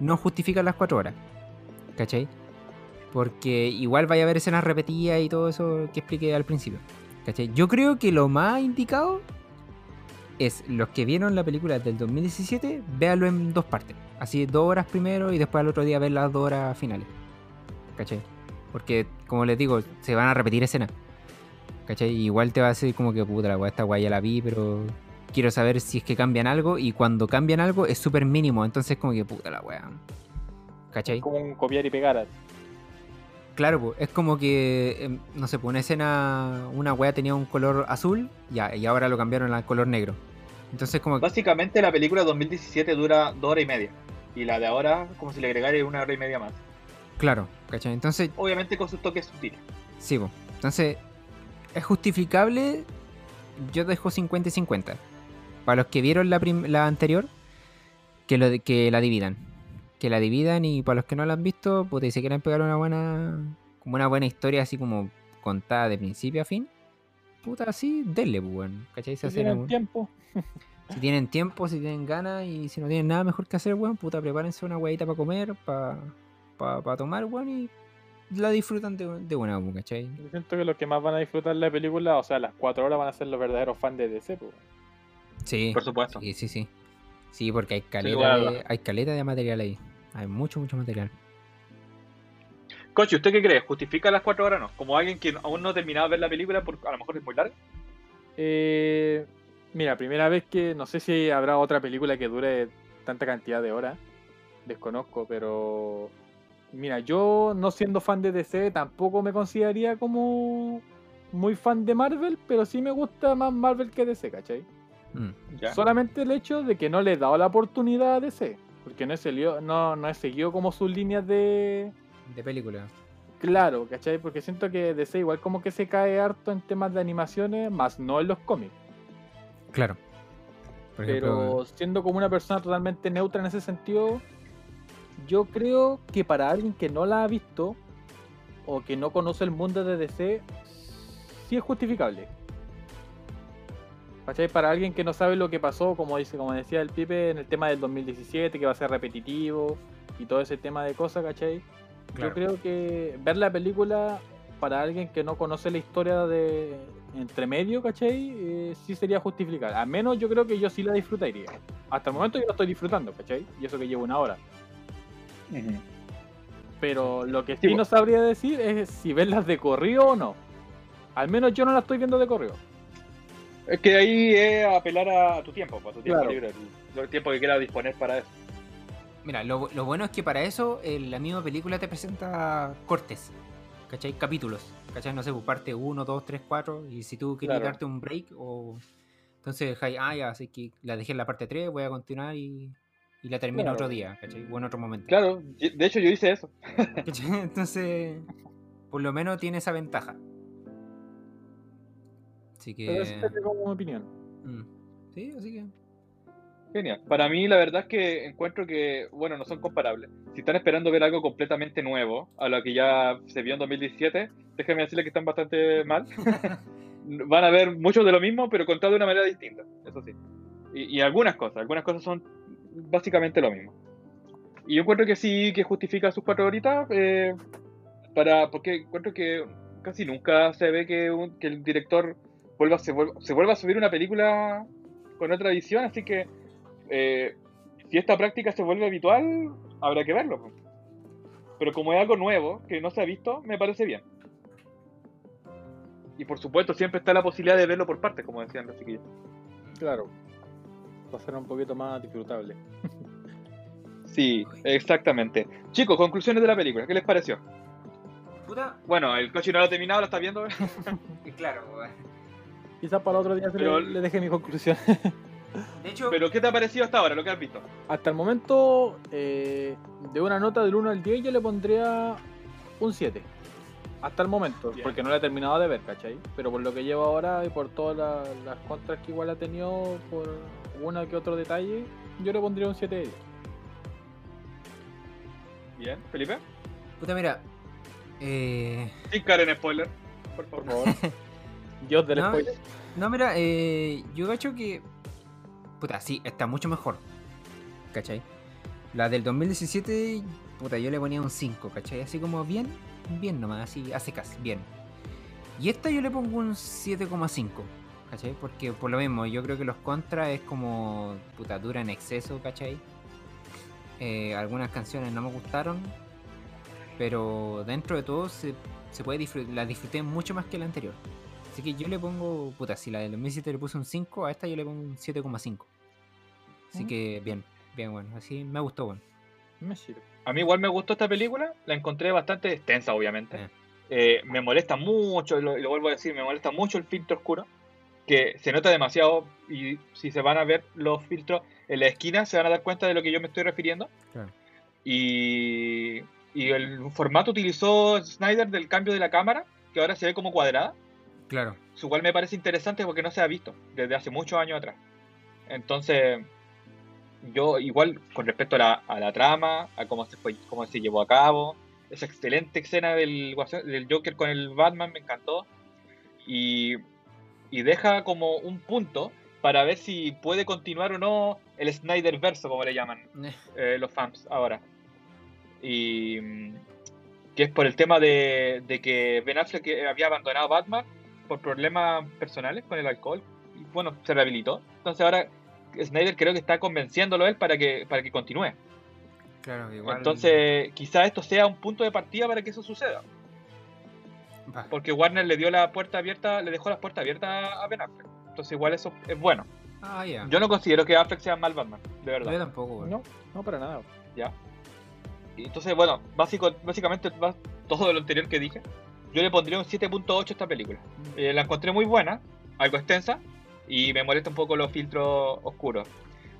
no justifica las 4 horas. ¿Cachai? Porque igual vaya a haber escenas repetidas y todo eso que expliqué al principio. ¿Cachai? Yo creo que lo más indicado es los que vieron la película del 2017, véanlo en dos partes. Así, dos horas primero y después al otro día ver las dos horas finales. ¿Cachai? Porque, como les digo, se van a repetir escenas. ¿Cachai? Igual te va a decir como que puta la weá, esta weá ya la vi, pero quiero saber si es que cambian algo. Y cuando cambian algo es súper mínimo, entonces como que puta la weá. ¿Cachai? Como un copiar y pegar. Claro, es como que, em, no sé, pues una escena, una weá tenía un color azul ya, y ahora lo cambiaron al color negro. Entonces como que, Básicamente la película 2017 dura dos horas y media. Y la de ahora, como si le agregara una hora y media más. claro, ¿cachai? Entonces Obviamente con sus toques sutiles. Sí, po. entonces es justificable. Yo dejo 50 y 50. Para los que vieron la, la anterior, que, lo, de- que la dividan. Que la dividan y para los que no la han visto, pues si se quieren pegar una buena, como una buena historia así como contada de principio a fin, puta, así, denle, pues, weón. ¿Cachai? Se Si tienen tiempo. Si tienen tiempo, si tienen ganas y si no tienen nada mejor que hacer, weón, puta, prepárense una huevita para comer, para tomar, weón, y la disfrutan de, de una, weón, ¿cachai? Yo siento que los que más van a disfrutar la película, o sea, las cuatro horas van a ser los verdaderos fans de DC. pues. Sí, Por supuesto. sí, sí, sí. Sí, porque hay caleta, de, hay caleta de material ahí. Hay mucho, mucho material. Coche, ¿usted qué cree? ¿Justifica las cuatro horas o no? Como alguien que aún no ha terminado de ver la película, porque a lo mejor es muy larga. Eh, mira, primera vez que no sé si habrá otra película que dure tanta cantidad de horas. Desconozco, pero mira, yo no siendo fan de DC tampoco me consideraría como muy fan de Marvel, pero sí me gusta más Marvel que DC, ¿cachai? Mm. Solamente el hecho de que no le he dado la oportunidad a DC, porque no he seguido, no, no he seguido como sus líneas de, De película. Claro, ¿cachai? Porque siento que DC igual como que se cae harto en temas de animaciones, más no en los cómics. Claro. Por Pero ejemplo, siendo como una persona totalmente neutra en ese sentido, yo creo que para alguien que no la ha visto o que no conoce el mundo de DC, sí es justificable. ¿Cachai? Para alguien que no sabe lo que pasó, como dice, como decía el Pipe, en el tema del 2017, que va a ser repetitivo y todo ese tema de cosas, ¿cachai? Claro. Yo creo que ver la película para alguien que no conoce la historia de entre medio, ¿cachai? Eh, sí sería justificar. Al menos yo creo que yo sí la disfrutaría. Hasta el momento yo la estoy disfrutando, ¿cachai? Y eso que llevo una hora. Pero lo que sí, Sí, no sabría decir es si verlas de corrido o no. Al menos yo no la estoy viendo de corrido. Es que ahí es apelar a tu tiempo, a tu tiempo Claro. libre, el, el tiempo que quieras disponer para eso. mira, lo, lo bueno es que para eso eh, la misma película te presenta cortes. ¿Cachai? Capítulos. ¿Cachai? No sé, pues, parte 1, 2, 3, 4. Y si tú querías Claro. darte un break o... Entonces, dejáis, ah, ya, así que la dejé en la parte 3, voy a continuar y... y la termino Claro. otro día, ¿cachai? O en otro momento. Claro, de hecho yo hice eso. ¿Cachai? Entonces, por lo menos tiene esa ventaja. Así que. Pero eso es como opinión. mm, Sí, así que. Genial. Para mí, la verdad es que encuentro que, bueno, no son comparables. Si están esperando ver algo completamente nuevo a lo que ya se vio en 2017, déjenme decirles que están bastante mal. Van a ver mucho de lo mismo, pero contado de una manera distinta, eso sí. Y, y algunas cosas, algunas cosas son básicamente lo mismo. Y yo encuentro que sí, que justifica sus cuatro horitas, eh, para, porque encuentro que casi nunca se ve que, un- que el director vuelva, se, vuelva, se vuelva a subir una película con otra edición, así que eh, si esta práctica se vuelve habitual, habrá que verlo. pues. Pero como es algo nuevo, que no se ha visto, me parece bien. Y por supuesto, siempre está la posibilidad de verlo por partes, como decían los chiquillos. Claro. Va a ser un poquito más disfrutable. Sí, exactamente. Chicos, conclusiones de la película, ¿qué les pareció? Puta. Bueno, el coche no lo ha terminado, lo está viendo. Claro, Quizás para otro día se Pero- le, le deje mi conclusión. De hecho, Pero ¿qué te ha parecido hasta ahora, lo que has visto? Hasta el momento, eh, de una nota del 1 al 10, yo le pondría un 7. Hasta el momento, Bien. porque no la he terminado de ver, ¿cachai? Pero por lo que llevo ahora y por todas la- las contras que igual ha tenido, por uno que otro detalle, yo le pondría un 7 de 10. Bien, Felipe. puta, mira. Eh. Sin caer en spoiler, por favor. Dios del No, spoiler. No, mira, eh, yo cacho que. Puta, sí, está mucho mejor. ¿Cachai? La del 2017, puta, yo le ponía un 5, ¿cachai? Así como bien, bien nomás, así, hace casi, bien. Y esta yo le pongo un 7,5, ¿cachai? Porque por lo mismo, yo creo que los contras es como, puta, dura en exceso, ¿cachai? Eh, algunas canciones no me gustaron, pero dentro de todo se, se puede disfrutar, la disfruté mucho más que la anterior. Así que yo le pongo, puta, si la del 2007 le puse un 5, a esta yo le pongo un 7,5. Así Mm. que bien, bien, bueno, así me gustó, bueno. Me sirve. A mí igual me gustó esta película, la encontré bastante extensa, obviamente. Eh. Eh, me molesta mucho, y lo, vuelvo a decir, me molesta mucho el filtro oscuro, que se nota demasiado y si se van a ver los filtros en la esquina se van a dar cuenta de lo que yo me estoy refiriendo. Claro. Y, y el formato utilizó Snyder del cambio de la cámara, que ahora se ve como cuadrada, Claro. lo cual me parece interesante porque no se ha visto desde hace muchos años atrás. Entonces, yo igual con respecto a la, a la trama, a cómo se fue, cómo se llevó a cabo, esa excelente escena del, Joker con el Batman me encantó y, y deja como un punto para ver si puede continuar o no el Snyder verso, como le llaman Eh, eh, los fans ahora. Y que es por el tema de, de que Ben Affleck eh, había abandonado Batman por problemas personales con el alcohol y bueno, se rehabilitó. Entonces ahora Snyder creo que está convenciéndolo a él para que, para que continúe. Claro, igual. Entonces quizá esto sea un punto de partida para que eso suceda. Va, Porque Warner le dio la puerta abierta, le dejó la puerta abierta a Ben Affleck. Entonces igual eso es bueno. Ah. Yo no considero que Affleck sea mal Batman, de verdad. Yo tampoco, bueno. No, no para nada. ¿ya? Y entonces, bueno, básico, básicamente va todo lo anterior que dije. Yo le pondría un 7.8 a esta película. Eh, la encontré muy buena, algo extensa, y me molesta un poco los filtros oscuros.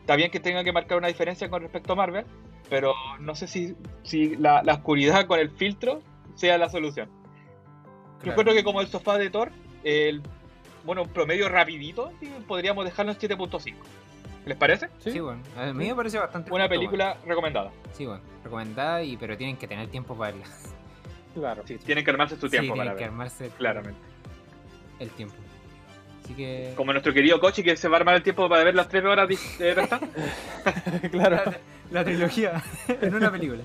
Está bien que tenga que marcar una diferencia con respecto a Marvel, pero no sé si, si la, la oscuridad con el filtro sea la solución. Yo Claro. encuentro que como el sofá de Thor, el, bueno, un promedio rapidito, podríamos dejarlo en 7.5. ¿Les parece? Sí, Sí, bueno. A mí me parece bastante. Una película recomendada. bueno. Sí, bueno. Recomendada, y, pero tienen que tener tiempo para verla. claro. Sí, tienen que armarse su Sí, tiempo tienen para que ver. armarse Claramente. el tiempo. Así que. Como nuestro querido Cochi que se va a armar el tiempo para ver las tres horas de restantes. claro. La trilogía en una película.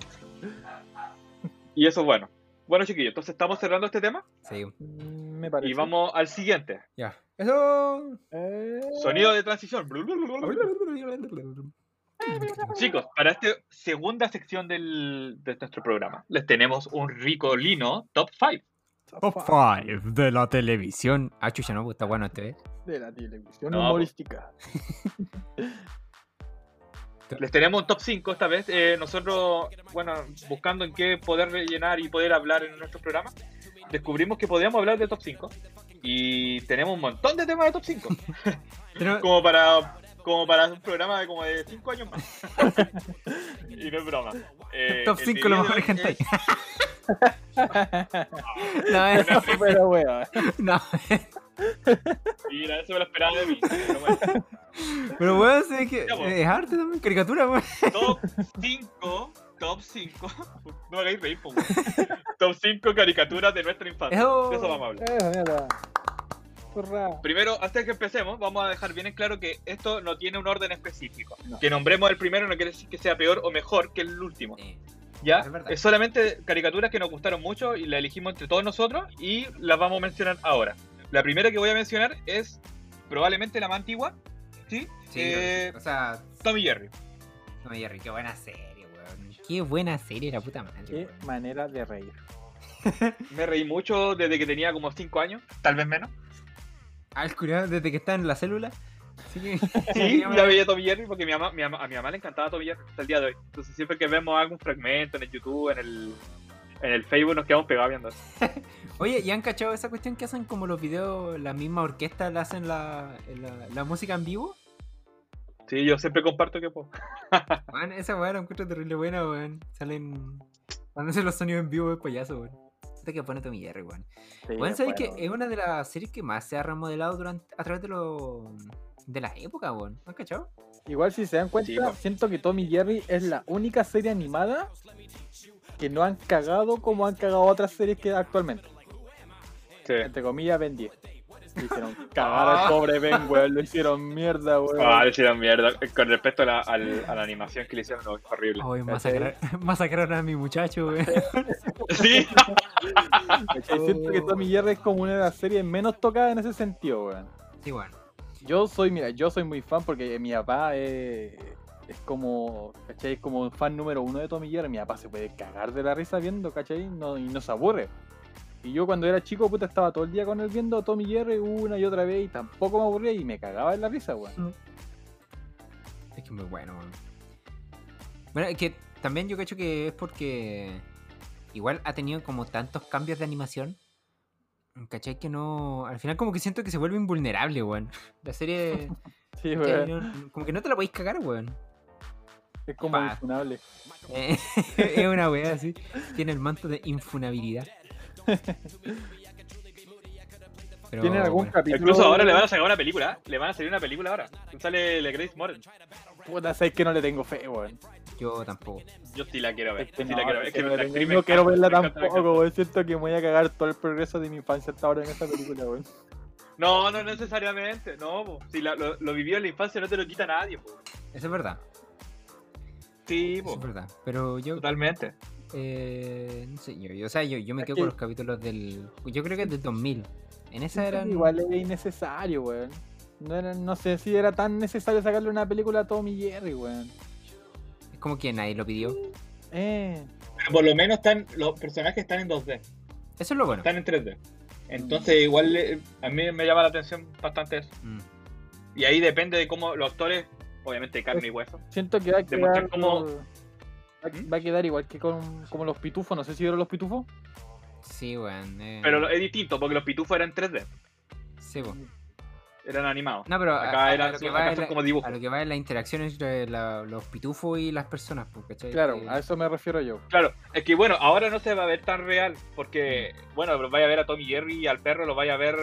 Y eso es bueno. Bueno, chiquillos, entonces estamos cerrando este tema Sí, Mm, Me parece. y vamos al siguiente. ya. Eso. Eh, Sonido de transición. Chicos, para esta segunda sección del, de nuestro programa, les tenemos un rico lino top 5. Top 5 de la televisión. Ah, chucha, no, está bueno este, ¿eh? De la televisión No, humorística. Les tenemos un top 5 esta vez. Eh, nosotros, bueno, buscando en qué poder rellenar y poder hablar en nuestro programa, descubrimos que podíamos hablar de top 5. Y tenemos un montón de temas de top 5. Pero- como para como para un programa de como de 5 años más. y no es broma. Eh, Top el 5 de lo mejor es- hentai. No, eh, Pero weón. no. Mira, eso me lo esperaba de mí. Pero bueno. Pero weón, sé que Ya, es arte también, caricatura, weón. Top 5. Top 5. No me hagáis reír. Top 5 caricaturas de nuestra infancia. Eso. De eso vamos a hablar. Hurra. Primero, antes de que empecemos, vamos a dejar bien en claro que esto no tiene un orden específico. No. Que nombremos el primero no quiere decir que sea peor o mejor que el último. Eh, ¿Ya? Es solamente caricaturas que nos gustaron mucho y las elegimos entre todos nosotros y las vamos a mencionar ahora. La primera que voy a mencionar es probablemente la más antigua, ¿sí? Sí, Eh, o sea, Tommy Jerry. no, Jerry, qué buena serie, weón. Qué buena serie, la puta madre. Qué weón. manera de reír. Me reí mucho desde que tenía como 5 años, tal vez menos. Ah, el curioso, desde que está en la célula. Así que. Sí, ya veía Tommy Jerry porque mi mamá, mi mamá- a mi mamá le encantaba Tommy Jerry hasta el día de hoy. Entonces siempre que vemos algún fragmento en el YouTube, en el, en el Facebook, nos quedamos pegados viendo. Oye, ¿y han cachado esa cuestión que hacen como los videos, la misma orquesta le hacen la, la, la música en vivo? Sí, yo siempre comparto que puedo. Weón, esa weón la encuentro terrible buena, weón. Salen. Hacen los sonidos en vivo es payaso, weón. Hasta que pone Tommy Jerry, weón. Sí, Weón, ¿sabes que es una de las series que más se ha remodelado durante, a través de los. de las épocas, weón? ¿Han cachado? Igual si se dan cuenta, Sí, siento que Tommy Jerry es la única serie animada que no han cagado como han cagado otras series que actualmente. Sí. Entre comillas, Ben 10. Hicieron cagar al pobre Ben, weón. Lo hicieron mierda, weón. Ah, le hicieron mierda. Con respecto a la, al- a la animación que le hicieron, no, es horrible. Hoy masacrar, masacraron a mi muchacho, weón. Sí. Siento que Tommy Jerry es como una de las series menos tocadas en ese sentido, weón. Sí, weón. Yo soy, mira, yo soy muy fan porque mi papá es, es como, ¿cachai? Es como un fan número uno de Tommy Jerry. Mi papá se puede cagar de la risa viendo, ¿cachai? No, y no se aburre. Y yo cuando era chico, puta, estaba todo el día con él viendo Tommy Jerry una y otra vez y tampoco me aburría y me cagaba en la risa, weón. Es que es muy bueno, weón. Bueno, es que también yo cacho que es porque igual ha tenido como tantos cambios de animación. ¿Cachai? Que no. Al final, como que siento que se vuelve invulnerable, weón. La serie. Sí, weón. como que no te la podéis cagar, weón. Es como infunable. Es una weá así. Tiene el manto de infunabilidad. Pero, ¿Tienen algún bueno. capítulo? incluso ahora le van a sacar una película. ¿eh? Le van a salir una película ahora. Sale Grace Moren. Puta, sabes que no le tengo fe, weón. Yo tampoco. Yo sí la quiero ver. Es que sí no, la quiero ver. es que la tengo- no quiero verla tampoco, weón. Siento que me voy a cagar todo el progreso de mi infancia hasta ahora en esta película, weón. No, no necesariamente. No, po. si la- lo, lo vivió en la infancia no te lo quita nadie. po. Eso es verdad. Sí, Eso po. es verdad. Pero yo. totalmente. Eh, no sé, yo, yo- o sea, yo, yo me quedo que- con los capítulos del. Yo creo que es del 2000. En esa que eran. Igual es innecesario, weón. No, era- no sé si era tan necesario sacarle una película a Tommy Jerry, weón. Es como que nadie lo pidió. Eh. Pero por lo menos están los personajes están en 2D. Eso es lo bueno. Están en 3D. Entonces, igual eh, a mí me llama la atención bastante eso. Mm. Y ahí depende de cómo los actores, obviamente carne y hueso. Siento que a Demostrar quedar cómo- ¿Mm? va a quedar igual que con como los pitufos, no sé si vieron los pitufos. Sí, weón. eh, Pero es distinto porque los pitufos eran 3D, Sí, po. Eran animados. No, pero a- Acá a, eran- a lo que va son la- como dibujos. a lo que va es la interacción entre la- los pitufos y las personas, pues, ¿cachai? Claro, a eso me refiero yo. Claro, es que bueno, ahora no se va a ver tan real porque, bueno, vaya a ver a Tommy Jerry y al perro los vaya a ver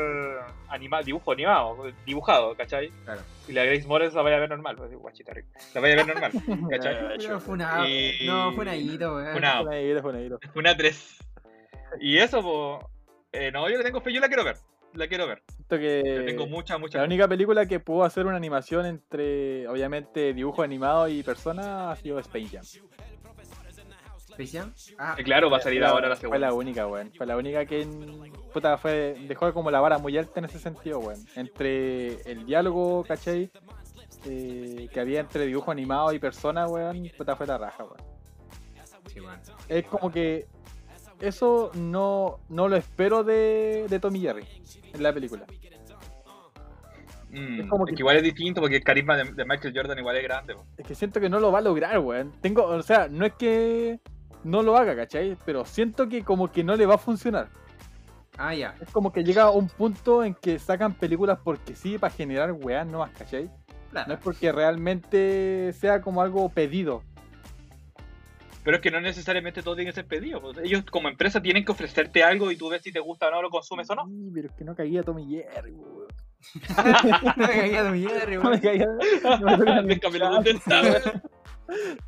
animado, dibujo animado, dibujado, ¿cachai? Claro. Y la Grace Morris la vaya a ver normal, pues, guachita rica. La vaya a ver normal, ¿cachai? Pero fue una. Y- No, fue una hito, weón. Una- Fue una una. Una 3. Y eso, pues, eh, no, yo le tengo fe, yo la quiero ver, la quiero ver. Siento Le que tengo mucha, mucha la única película que pudo hacer una animación entre, obviamente, dibujo animado y persona ha sido Space Jam. ¿Space Jam? Ah, Eh, Claro, va a salir Fue la- ahora la Fue segunda. la única, weón. Fue la única que en- puta, fue, dejó como la vara muy alta en ese sentido, weón. Entre el diálogo, ¿cachai? Eh, que había entre dibujo animado y persona, weón, puta fue la raja, weón. sí, weón. Es como que eso no, no lo espero de, de Tommy Jerry en la película. Mm, es como es que- igual es distinto porque el carisma de, de Michael Jordan igual es grande. po. Es que siento que no lo va a lograr, weón. Tengo, o sea, no es que no lo haga, ¿cachai? Pero siento que como que no le va a funcionar. Ah, ya. Es como que llega a un punto en que sacan películas porque sí, para generar weas nuevas, ¿cachai? plata. No es porque realmente sea como algo pedido. Pero es que no necesariamente todo tiene que ser pedido. pues. Ellos como empresa tienen que ofrecerte algo y tú ves si te gusta o no, lo consumes o no. Sí, pero es que no caía Tommy Jerry, weón. No me caía mi Jerry, No me weón. caía. No me weón.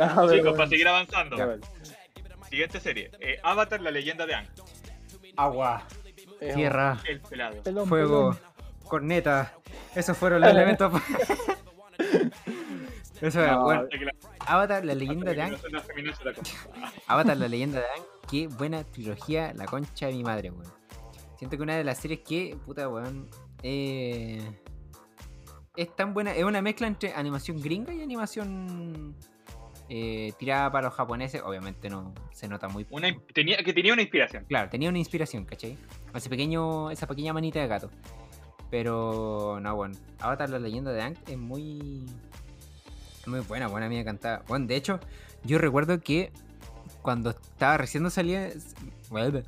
Ah, Chicos, para seguir avanzando. Siguiente serie. Eh, Avatar, la leyenda de Aang. Agua, tierra, El pelado. pelón, fuego, pelón. corneta. Esos fueron los elementos. Eso era, No, bueno. Avatar, la leyenda de cosa. Avatar, la leyenda de Aang. Qué buena trilogía, la concha de mi madre, weón. Siento que una de las series que, puta, weón, eh, es tan buena. Es una mezcla entre animación gringa y animación eh, tirada para los japoneses. Obviamente no se nota muy. Una, tenía, que tenía una inspiración. Claro, tenía una inspiración, ¿cachai? Ese pequeño, esa pequeña manita de gato. Pero, no, bueno. Avatar, la leyenda de Aang es muy. Muy buena, buena, a mí me encantaba. Bueno, de hecho, yo recuerdo que cuando estaba recién salía.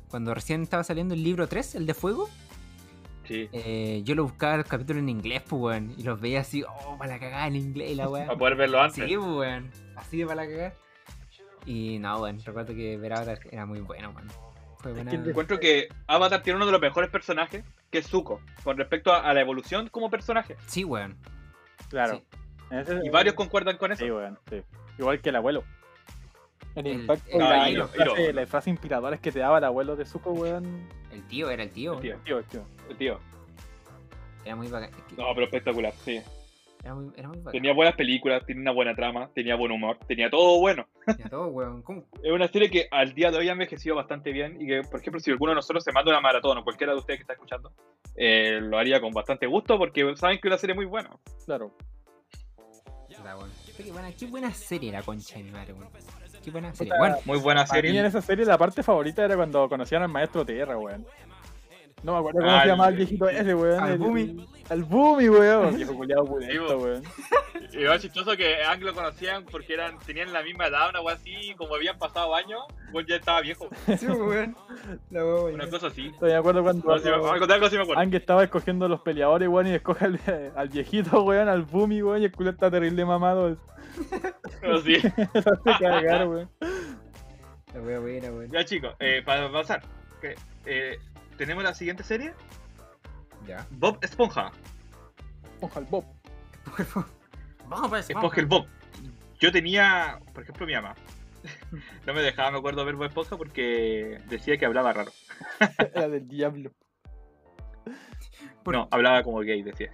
Cuando recién estaba saliendo el libro 3, el de fuego, Sí. eh, yo lo buscaba los capítulos en inglés, pues, weón. Y los veía así, oh, para la cagada en inglés la weá. Para poder verlo antes. Sí, pues, weón. Así de para la cagada. Y no, weón. Recuerdo que ver Avatar era muy bueno, weón. Fue buena. que Encuentro que Avatar tiene uno de los mejores personajes, que es Zuko, con respecto a, a la evolución como personaje. Sí, weón. Claro. Sí. Ese- Y varios concuerdan con eso. Sí, weón, sí. Igual que el abuelo. El, El- impacto el- y la, las frases inspiradoras que te daba el abuelo de Zuko, weón. El tío, era el tío. El tío. Tío, tío. El tío. Era muy bacán. es No, pero espectacular, sí. Era muy, era muy bacán. Tenía buenas películas, tenía una buena trama, tenía buen humor, tenía todo bueno. Tenía todo, weón. ¿Cómo? Es una serie que al día de hoy ha envejecido bastante bien y que, por ejemplo, si alguno de nosotros se manda una maratón o cualquiera de ustedes que está escuchando, eh, lo haría con bastante gusto porque saben que es una serie muy buena. Claro. Puta, weón. Qué buena, qué buena serie la concha de mi madre, weón. Qué buena serie. Bueno, Muy buena mí en serie. esa serie la parte favorita era cuando conocían al maestro Tierra, weón. No me acuerdo cómo se llamaba el- viejito ese, weón. al el- Bumi. Al Bumi, weón. Viejo culiado pulento, Sí, weón. Y lo más chistoso que Ang lo conocían porque eran, tenían la misma edad, una cosa así, como habían pasado años, pues ya estaba viejo. sí, weón. La weón. Una cosa así. Todavía me acuerdo cuando No, sí, algo de algo sí me acuerdo. Ang estaba escogiendo los peleadores, weón, y escoge al, al viejito, weón, al Bumi, weón, y el culo está terrible mamado. Pero sí. Se hace cagar, weón. La buena, weón. Ya chicos, eh, para pasar, que, eh, tenemos la siguiente serie, Ya. Bob Esponja. Ojo al Bob. Vamos pues, Esponja el Bob. Yo tenía, por ejemplo, mi mamá. No me dejaba, me acuerdo, ver Bob Esponja porque decía que hablaba raro. Era del diablo. No, hablaba como gay, decía.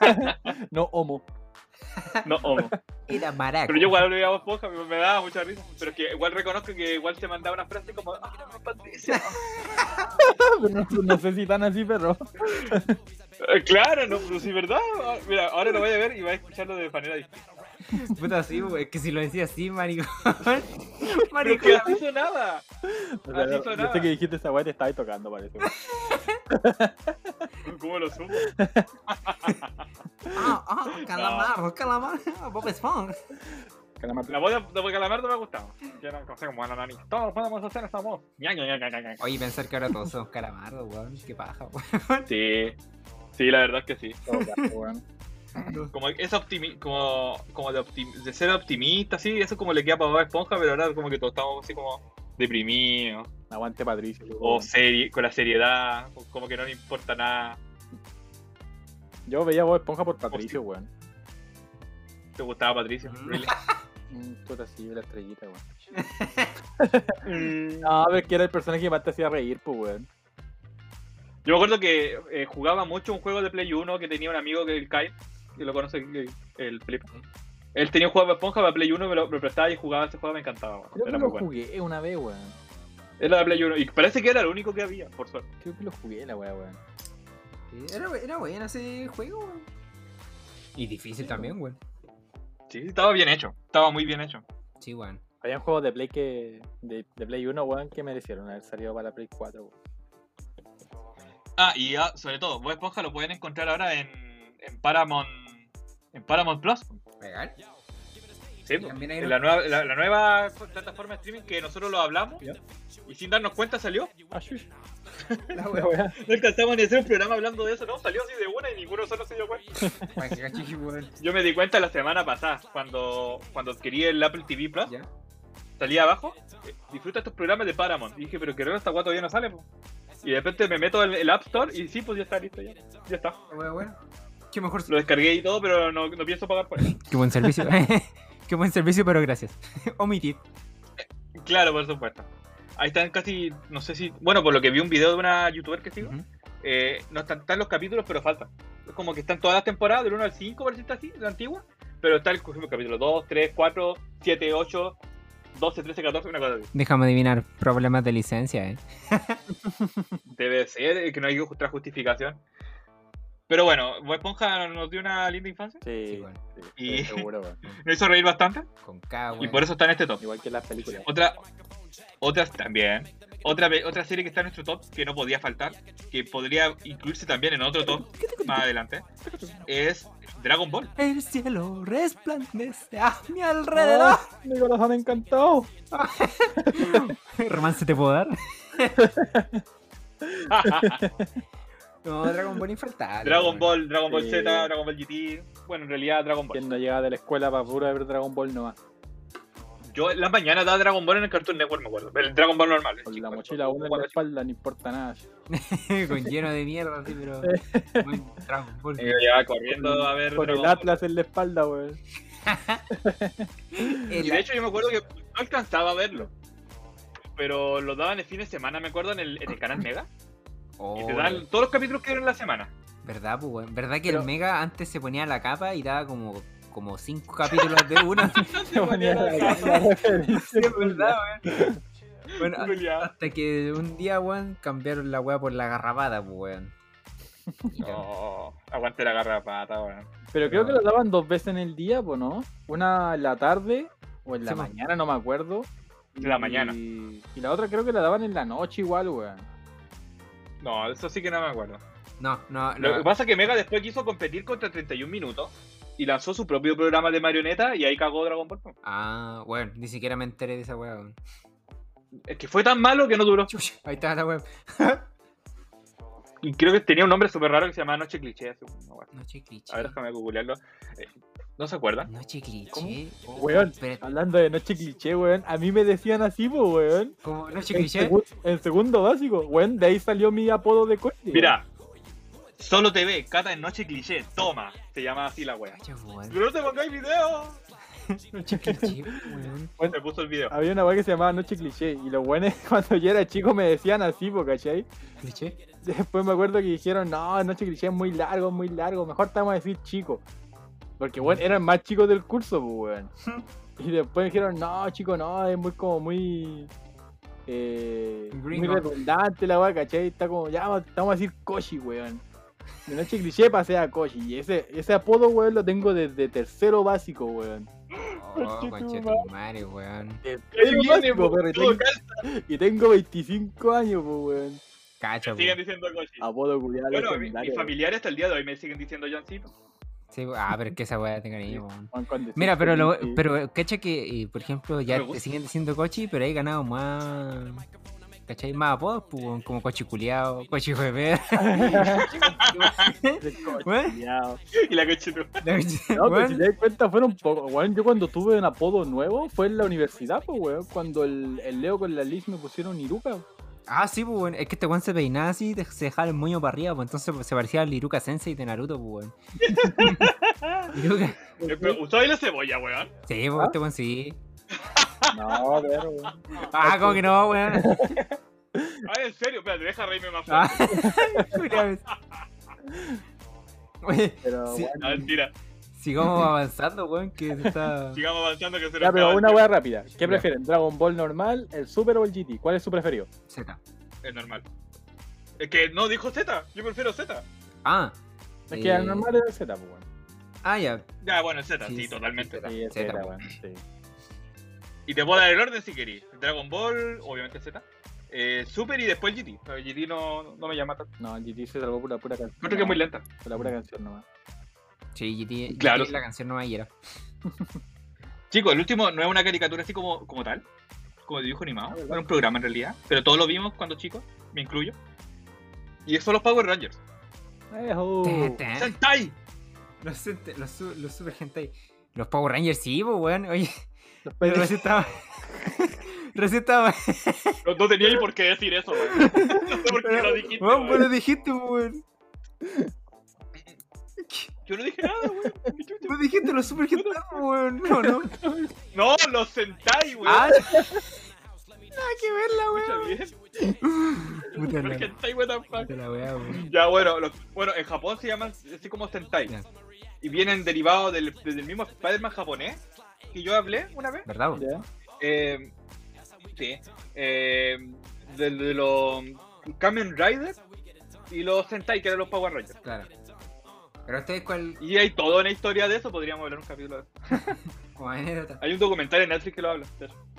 No homo. No, homo. Era maraco. Pero yo igual veía Bob Esponja, me, me daba mucha risa. Pero es que igual reconozco que igual se mandaba una frase como, ah, Patricia. Pero no, no sé si tan así, pero. Eh, Claro, no, pero sí, ¿verdad? Ah, Mira, ahora lo voy a ver y voy a escucharlo de manera distinta. Puta, sí, weón. Es que si lo decía así, maricón. Maricón. que así sonaba. O sea, Así yo sonaba. sé que dijiste esa weá te estaba ahí tocando, parece. ¿Cómo lo supo? Ah, ah, calamar, calamar. Bob Esponja. Calamar. La voz de, de Calamardo me ha gustado. Que era cosa como la nani. Todos podemos hacer esta voz. Ña, ña, ña, ña, ña, ña. Oye, pensar que ahora todos somos calamardos, weón. Qué paja, weón. Sí. Sí, la verdad es que sí. Todo caso, weón. Como es optimi como, como de, optim- de ser optimista, sí, eso como le queda para Bob Esponja, pero ahora como que todos estamos así como deprimidos, Aguante Patricio. o serie, con la seriedad, como que no le importa nada. Yo veía Bob Esponja por Patricio, weón. ¿Te gustaba Patricio? Mm. Really? Mm, Puta, sí, la estrellita, weón. No, pero es que era el personaje que más te hacía reír, pues, weón. Yo me acuerdo que eh, jugaba mucho un juego de Play 1 que tenía un amigo que el Kai, que lo conoce el, el Felipe. Él tenía un juego de esponja para Play 1, me lo, me lo prestaba y jugaba ese juego, me encantaba. weón. Creo que Era lo muy bueno. jugué una vez, weón. Era de Play 1 y parece que era el único que había, por suerte. Creo que lo jugué la weá, weón. Era, era bueno ese juego, weón. Y difícil también, weón. Sí, estaba bien hecho, estaba muy bien hecho. Sí, weón. Habían juegos de Play que. De, de Play 1, weón, que merecieron haber salido para la Play 4, weón. Ah, y ah, sobre todo, Bob Esponja lo pueden encontrar ahora en, en Paramount en Paramount Plus. ¿Legal? Sí, po. También hay la nueva, la, la nueva plataforma de streaming que nosotros lo hablamos Ya. y sin darnos cuenta salió. Ah. La wea. wea. No alcanzamos ni a hacer un programa hablando de eso, no, salió así de una y ninguno solo se dio cuenta. Yo me di cuenta la semana pasada, cuando, cuando adquirí el Apple TV Plus, Ya. salía abajo, eh, disfruta estos programas de Paramount. Y dije, pero que raro esta guata todavía no sale, po. Y de repente me meto en el App Store y sí, pues ya está listo, ya, ya está. Wea. Qué mejor. Lo descargué y todo, pero no, no pienso pagar por eso. Qué buen servicio. Qué buen servicio, pero gracias. Omitir. Claro, por supuesto. Ahí están casi, no sé si, bueno, por lo que vi un video de una youtuber que sigo, Ujú. eh, no están, están los capítulos, pero faltan. Es como que están todas las temporadas, del 1 al 5, por decirlo así, de la antigua, pero está el, ejemplo, capítulo 2, 3, 4, 7, 8, 12, 13, 14, una cosa así. Déjame adivinar. Problemas de licencia, eh. Debe ser, eh, que no hay otra justificación. Pero bueno, Bob Esponja nos dio una linda infancia, Sí, sí, Y- sí, seguro, nos hizo reír bastante, Con K, y por eso está en este top. Igual que las películas. Otra, otras también. Otra, otra serie que está en nuestro top, que no podía faltar, que podría incluirse también en otro top más adelante, es Dragon Ball. El cielo resplandece a mi alrededor. ¡Ah! Mi corazón encantado. ¿Romance te puedo dar? No, Dragon Ball infaltable. Dragon. Ball, Dragon Ball Sí. Z, Dragon Ball GT. Bueno, en realidad Dragon Ball. Quien no llega de la escuela para pura ver Dragon Ball nomás. Yo en la mañana daba Dragon Ball en el Cartoon Network, me acuerdo. El Dragon Ball normal. Con chico, la mochila uno en la espalda, no importa nada. Con lleno de mierda, así, pero. Dragon Ball. Y yo ya corriendo a ver Con el Ball. Atlas en la espalda, weón. Y de hecho yo me acuerdo que no alcanzaba a verlo. Pero lo daban el fin de semana, me acuerdo, en el, en el canal Mega. Y te Oh, dan todos los capítulos que en la semana. ¿Verdad, pues, weón? ¿Verdad que Pero- el Mega antes se ponía la capa y daba como, como cinco capítulos de una? Se ponía la, referencia. Sí, es verdad, weón. Bueno, hasta que un día, weón, cambiaron la weá por la garrapada, pues, weón. No, aguante la garrapata, weón. Pero creo que lo daban dos veces en el día, pues, ¿no? Una en la tarde o en la Sí, mañana, no me acuerdo. En la Y- mañana. Y la otra creo que la daban en la noche igual, weón. No, eso sí que no me acuerdo. No, no, Lo que no. pasa es que Mega después quiso competir contra 31 minutos y lanzó su propio programa de marioneta y ahí cagó Dragon Ball. Ah, bueno, ni siquiera me enteré de esa weá. Es que fue tan malo que no duró. Chuch, ahí está la weá. Y creo que tenía un nombre súper raro que se llamaba Noche Cliché. así, una wea. Noche cliché. A ver, déjame googlearlo. ¿No se acuerdan? Noche cliché. ¿Cómo? Weón, hablando de noche cliché, weón, a mí me decían así, weón. ¿cómo? Noche En, cliché. segu- en segundo básico, weón, de ahí salió mi apodo de coche. Mira, solo TV, Cata en Noche Cliché, toma. Se llama así la wea. Pero no te pongáis video. Noche cliché, weón. Se puso el video. Había una weá que se llamaba Noche Cliché y los weones cuando yo era chico me decían así, po, ¿cachai? ¿Cliché? Después me acuerdo que dijeron, no, Noche Cliché es muy largo, muy largo, mejor te vamos a decir chico. Porque, weón, eran más chicos del curso, pues, weón. Y después dijeron, no, chico, no, es muy como muy... Eh, muy redundante la weá, ¿cachai? Está como, ya, vamos vamos a decir Koshi, weón. De Noche Cliché pasé a Koshi. Y ese, ese apodo, weón, lo tengo desde tercero básico, weón. Oh, conche tu madre, weón. Básico, po, y tengo- y tengo 25 años, pues, weón. Cacha, Siguen weón. diciendo Koshi. Apodo culiado Bueno, mis familiares hasta el día de hoy me siguen diciendo Johncito. Sí, ah, pero es que esa weá tenga niño, weón. weón, cuando decís Mira, pero, lo, pero cacha que, eh, por ejemplo, ya te siguen diciendo cochi, pero hay ganado más. ¿Cachai? Más apodos, pues, como cochi culiao, cochi culiao. Y la Koshi tú. No, pero si te das cuenta, fueron poco. Weón, yo cuando tuve un apodo nuevo fue en la universidad, pues, weón. Cuando el, el Leo con la Liz me pusieron Iruka. Ah, sí, pues, weón. Es que este weón se peinaba así, de- se dejaba el moño para arriba, pues entonces pues, se parecía al Iruka Sensei de Naruto, pues, weón. Iruka. Eh, pero, ¿Usabais la cebolla, weón? Sí, pues, ¿Ah? este weón sí. No, pero, weón. Ah, como que no, weón. Ah, en serio, espérate, deja reírme más Ah, fuerte. Oye, Pero, Sí. weón. Ah, mentira. Sigamos avanzando, weón, que se está. Sigamos avanzando que se Ya, pero el una weá rápida. ¿Qué prefieren? ¿Dragon Ball normal, el Super o el GT? ¿Cuál es su preferido? Z. Es normal. Es que no dijo Z, yo prefiero Z. Ah. Es que el eh, normal es el Z, pues, weón. Ah, ya. Ya, bueno, Z, sí, Sí, sí, totalmente. sí, Z, weón. Sí. Y te puedo dar el orden si querís. Dragon Ball, obviamente Z. Eh, Super y después GT. Pero GT no, no me llama tanto. No, el GT se salvó por la pura canción. Creo que es muy lenta. Por la pura canción nomás. Sí, GT, Claro. GT, la canción no me era. Chicos, el último no es una caricatura así como, como tal, como dibujo animado. Ah. Era un programa en realidad, pero todos lo vimos cuando chicos, me incluyo. Y eso son los Power Rangers. Ejo. Te- te- ¡Sentai! Los, los, los super hentai. Los Power Rangers, sí, pues, weón. Oye, Los pero recién estaba. recién estaba. No, no tenía ni por qué decir eso, weón. No sé por qué lo dijiste. Weón, weón. vos lo dijiste, pues, weón. Yo no dije nada, weón. Vos dijiste los super hentai, pues, weón. No, no. No, los Sentai, weón. Ah, nada que verla, weón. bien. Puta ¿Por la, qué Sentai, what the fuck? la weá, weón. Ya, bueno, los- bueno, en Japón se llaman así como Sentai. Ya. Y vienen derivados del, del mismo Spider-Man japonés que yo hablé una vez. ¿Verdad, weón? Eh, sí. Eh, de, de los Kamen Rider y los Sentai, que eran los Power Rangers. Claro. Pero ustedes, ¿cuál? Y hay toda una historia de eso, podríamos hablar un capítulo de eso. Como anécdota. Hay un documental en Netflix que lo habla.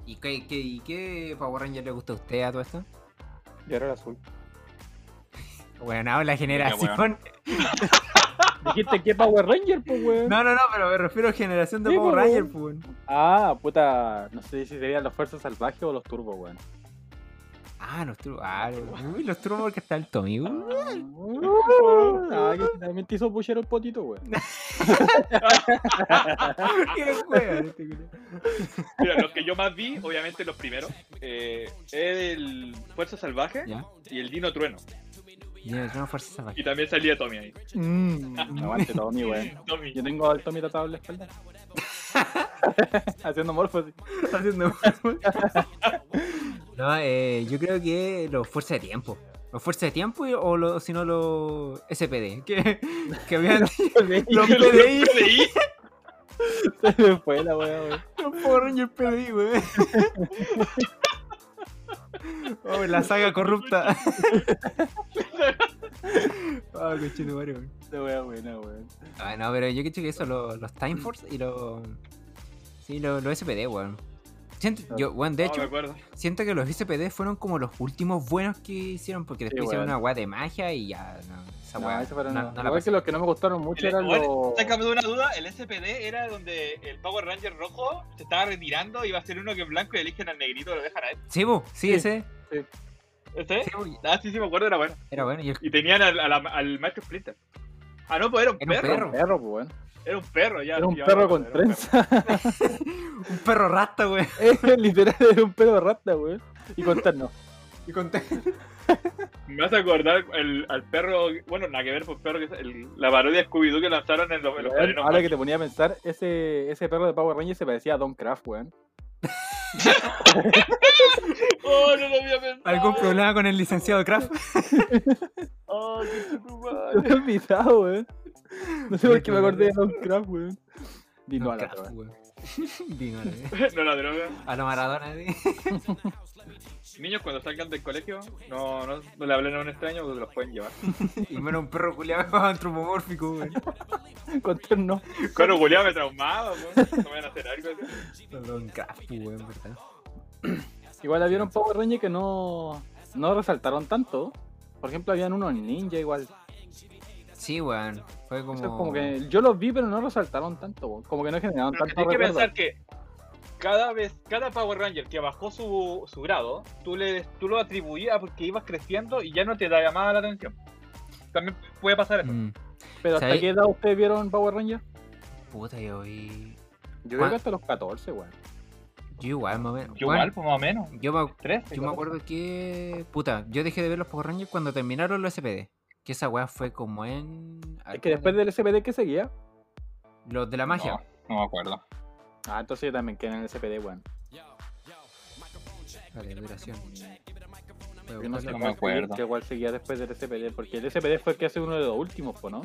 ¿Y qué, qué, y qué Power Ranger le gusta a usted a todo esto? Y ahora el azul. Bueno, no, la generación. Dijiste que Power Ranger, pues, weón. No, no, no, pero me refiero a generación de Sí, Power pues, Ranger, weón. pues. Ah, puta. No sé si serían los Fuerzas Salvajes o los Turbos, weón. Ah, los turbo. Ah, uy, los turbo porque está alto, amigo. Ah, que también te hizo pushero el potito, weón. ¿Qué juega este? Mira, los que yo más vi, obviamente los primeros, eh, el Fuerza Salvaje Ya. y el Dino Trueno. Es fuerza. Y también salía Tommy ahí. Mmm, aguante Tommy, weón. Tommy. Yo tengo al Tommy tratado en la espalda. Haciendo morfosis. haciendo No, eh, yo creo que los fuerza de tiempo. Los fuerza de tiempo y- o si no los SPD. Que, que habían los PDI. Se me fue la weá, weón. Los Power Rangers PDI, weón. Oh, la saga corrupta. Ah, cochino, weón. La weá buena, weón. Ah, no, pero yo creo que eso, los, los Time Force y los. Sí, los, los SPD, weón. Siento, yo, weón, de No, hecho, siento que los SPD fueron como los últimos buenos que hicieron, porque después Sí, hicieron una weá de magia y ya, no, esa No, weá. eso fueron- no- no la Igual pasé. que los que no me gustaron mucho El- eran bueno, los. Sácame de una duda, el SPD era donde el Power Ranger rojo se estaba retirando, iba a ser uno que es blanco y eligen al negrito y lo dejan a él. Sí, bu, sí, Sí. ese. ¿Este? Sí, Ah, sí, sí, me acuerdo, era bueno. era bueno. Y el- Y tenían al, al, al maestro Splinter. Ah, no, pues era un Era un perro. perro. Perro, pues, weón. Era un perro, ya. Era un ya perro con era un perro. trenza. un perro rasta, weón. Literal, era un perro rata, weón. Y con terno. Y con Me hace acordar el, al perro, bueno, nada que ver, pues perro que el- la parodia de Scooby-Doo que lanzaron en los, en Ahora que te ponía a pensar, ese, ese perro de Power Ranger se parecía a Don Craft, weón. Oh, no lo había pensado. ¿Algún problema con el licenciado Kraft? Oh, qué madre. había olvidado, weón. No sé por qué me acordé de Don Craft, weón. Dino a la Kraft, weón. Vino a la- No la droga. a lo Maradona, sí. Niños, cuando salgan del colegio, no, no, no le hablen a un extraño porque los pueden llevar. Y menos un perro culiado antropomórfico, weón. Con terno. Pero Julián me traumaba, pues. No me van a hacer algo así. Don Kraft, weón, ¿verdad? Igual había un Power Ranger que no, no resaltaron tanto. Por ejemplo, habían unos ninja igual. Sí, weón. Fue como. Eso es como que yo los vi, pero no resaltaron tanto. weón. Como que no generaron Pero tanto tienes que pensar que cada vez, cada Power Ranger que bajó su, su grado, tú, le, tú lo atribuías porque ibas creciendo y ya no te da más la atención. También puede pasar eso. Mm, Pero ¿hasta ¿sabes? qué edad ustedes vieron Power Ranger? puta, yo vi. Yo creo ¿Cuán- que hasta los 14, weón. Yo igual, más o menos. Yo igual, pues más o menos. Yo me, Tres. yo me acuerdo que. Puta, yo dejé de ver los Power Rangers cuando terminaron los SPD. Que esa weá fue como en. Es que después del SPD que seguía. Los de la magia. No, no me acuerdo. Ah, entonces yo también quedé en el SPD, weón. Vale, duración. Yo no sé. No me acuerdo. que igual seguía después del SPD, porque el SPD fue el que hace uno de los últimos, po, ¿no?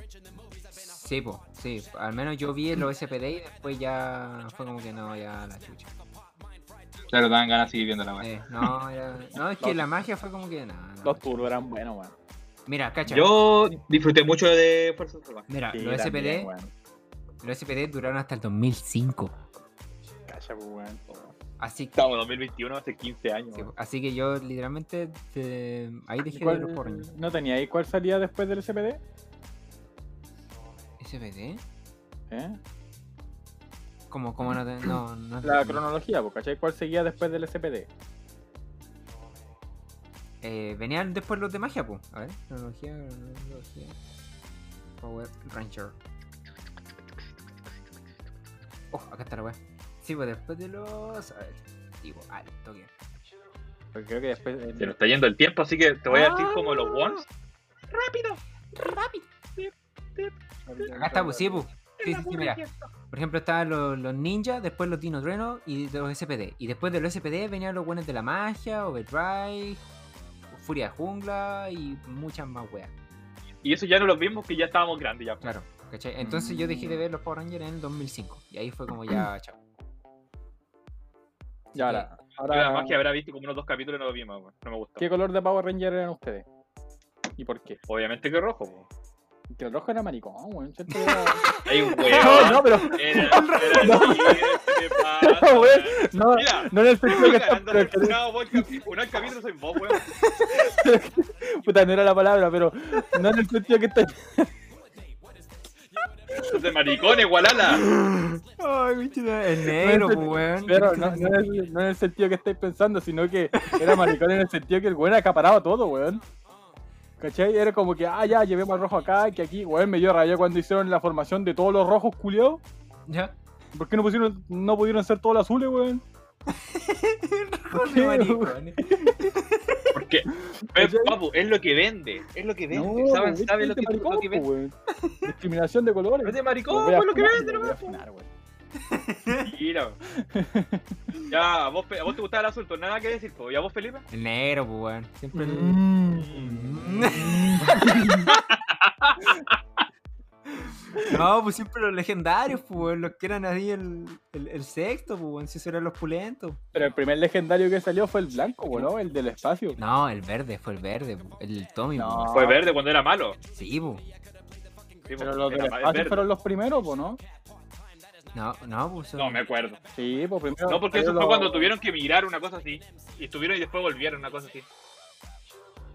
Sí, po, sí. Al menos yo vi los SPD y después ya fue como que no, ya la chucha. Claro, dan ganas de seguir viendo la weá. Eh, no, era, no, es que Los- la magia fue como que nada. Los turbos eran buenos, weón. Mira, cacha. Yo disfruté mucho de Fuerza Salvaje. Mira, Sí, los SPD, weón. los SPD duraron hasta el 2005. Cacha, pues, weón. Así que, Estamos en 2021, hace 15 años. sí, así que yo literalmente eh, ahí ¿Y dejé de los. ¿No tenía ahí cuál salía después del SPD? ¿SPD? ¿Eh? Como, como no, te- no, no La cronología, pues, ¿cachai? ¿Cuál seguía después del SPD? Eh, venían después los de magia, pues. A ver, cronología, cronología. Power Ranger. Oh, acá está la weá. Sí, pues después de los. A ver, digo, al toque. Creo que después. eh, Se nos está yendo el tiempo, así que te voy a decir Ah. como los ones. Acá está, pues sí, pues. Sí, sí, sí, mira. Por ejemplo, estaban los, los ninjas, después los Dino Trueno y los SPD. Y después de los SPD venían los buenos de la magia, Overdrive, Furia de Jungla y muchas más weas. Y eso ya no los vimos que ya estábamos grandes ya. Claro, ¿cachai? Entonces yo dejé de ver los Power Rangers en el 2005. Y ahí fue como ya, chao. Ya, ahora. Ahora magia habrá visto como unos dos capítulos y no lo vimos, weón. no me gustó. ¿Qué color de Power Ranger eran ustedes? ¿Y por qué? Obviamente que rojo, po. Que el rojo era maricón, weón. siento que era- Ay, weón. No, no, pero. Era, era No. No, weón. No, no en el sentido que está. pero que- funado, vos, el capi- un capítulo soy vos, weón. Puta, no era la palabra, pero no en el sentido que está. De maricones, Gualala. Ay, bichita, el negro, weón. Pero no, el- no en el sentido que estáis pensando, sino que era maricón en el sentido que el weón acaparaba todo, weón. ¿Cachai? Era como que, ah, ya, llevemos al rojo acá, que aquí, weón, me dio raya cuando hicieron la formación de todos los rojos culiados. ¿Ya? ¿Por qué no pusieron, no pudieron ser todos los azules, weón? Rojo maricón. Porque, papu, es lo que vende. Es lo que vende. No, Saben, sabe lo que, maricón, lo que po, vende. weón. Discriminación de colores. Es de maricón, a pues lo que vende, weón. Mira. Ya, a vos, a vos te gustaba el azul, nada que decir, pues. ¿Y a vos, Felipe? El negro, pues, weón. Siempre el- Mm. No, pues siempre los legendarios, pues, los que eran ahí el, el, el sexto, pues, si eran los pulentos. Pero el primer legendario que salió fue el blanco, weón, ¿no? El del espacio. No, el verde, fue el verde, pues, el Tommy, No. pues. Fue verde cuando era malo. Sí, pues. Sí, Pero pues, los del espacio fueron los primeros, po, ¿no? No, no, pues. No, me acuerdo. Sí, pues primero. No, porque eso fue cuando tuvieron que migrar una cosa así. Y estuvieron y después volvieron una cosa así.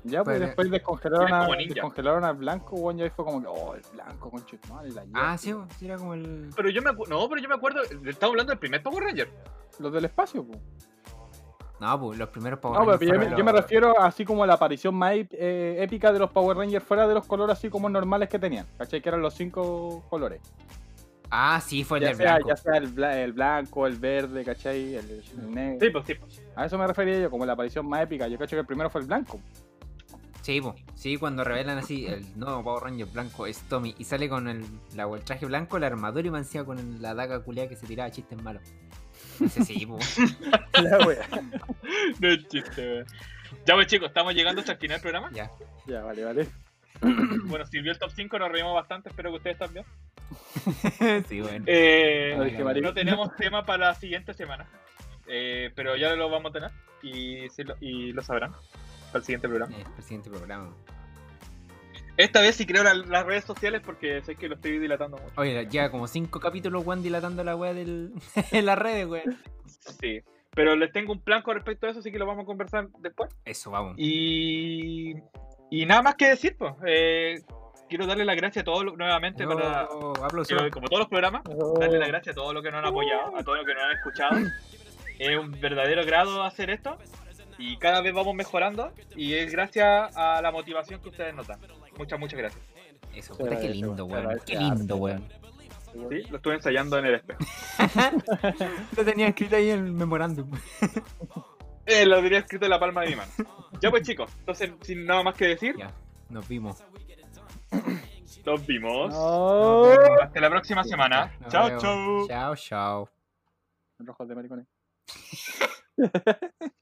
Ya, pues Pero- después descongelaron, a, como ninja. descongelaron al blanco, weón, y ahí fue como que, oh, el blanco, concho de madre, la Ah, hierba. sí, sí, era como el. Pero yo me acu- No, pero yo me acuerdo. Estamos hablando del primer Power Ranger. Los del espacio, pues. No, pues los primeros Power No, pero Rangers yo me, fueron yo me los- refiero así como a la aparición más ép- eh, épica de los Power Rangers fuera de los colores así como normales que tenían. ¿Cachai? Que eran los cinco colores. Ah, sí, fue el Ya del sea, blanco. ya sea el, bla- el blanco, el verde, ¿cachai? El, el negro. Sí, pues sí. pues. A eso me refería yo, como la aparición más épica. Yo cacho que el primero fue el blanco. Sí, pues. Sí, cuando revelan así el nuevo Power Ranger blanco es Tommy y sale con el, la, el traje blanco, la armadura y me encima con el- la daga culiada que se tiraba chistes malos. Ese sí, pues. La wea. No es chiste, weón. Ya, pues chicos, estamos llegando hasta el final del programa. Ya. Ya, vale, vale. Bueno, sirvió el top 5, nos reímos bastante, espero que ustedes también. sí, bueno. Eh, Ay, no tenemos tema para la siguiente semana, eh, pero ya lo vamos a tener y, sí lo, y lo sabrán para el siguiente programa. Eh, el siguiente programa. Esta vez sí creo la- las redes sociales porque sé que lo estoy dilatando mucho. Oye, ya como cinco capítulos, weón, dilatando la weá del... en las redes, weón. Sí, pero les tengo un plan con respecto a eso, así que lo vamos a conversar después. Eso, vamos. Y, y nada más que decir, pues. eh, quiero darle las gracias a todos nuevamente para, Oh, quiero, como todos los programas, darle las gracias a todos los que nos han apoyado, a todos los que nos han escuchado. Es un verdadero grado hacer esto y cada vez vamos mejorando y es gracias a la motivación que ustedes notan. Muchas, muchas gracias. Eso, puta, qué lindo, weón. Qué lindo, weón. Sí, lo estuve ensayando en el espejo. Lo tenía escrito ahí en el memorándum. Eh, lo diría escrito en la palma de mi mano. Ya pues chicos, entonces sin nada más que decir, Ya, nos vimos. nos vimos. No. Hasta la próxima semana. Nos Chao, chao. Chao, chao. Rojos de maricones.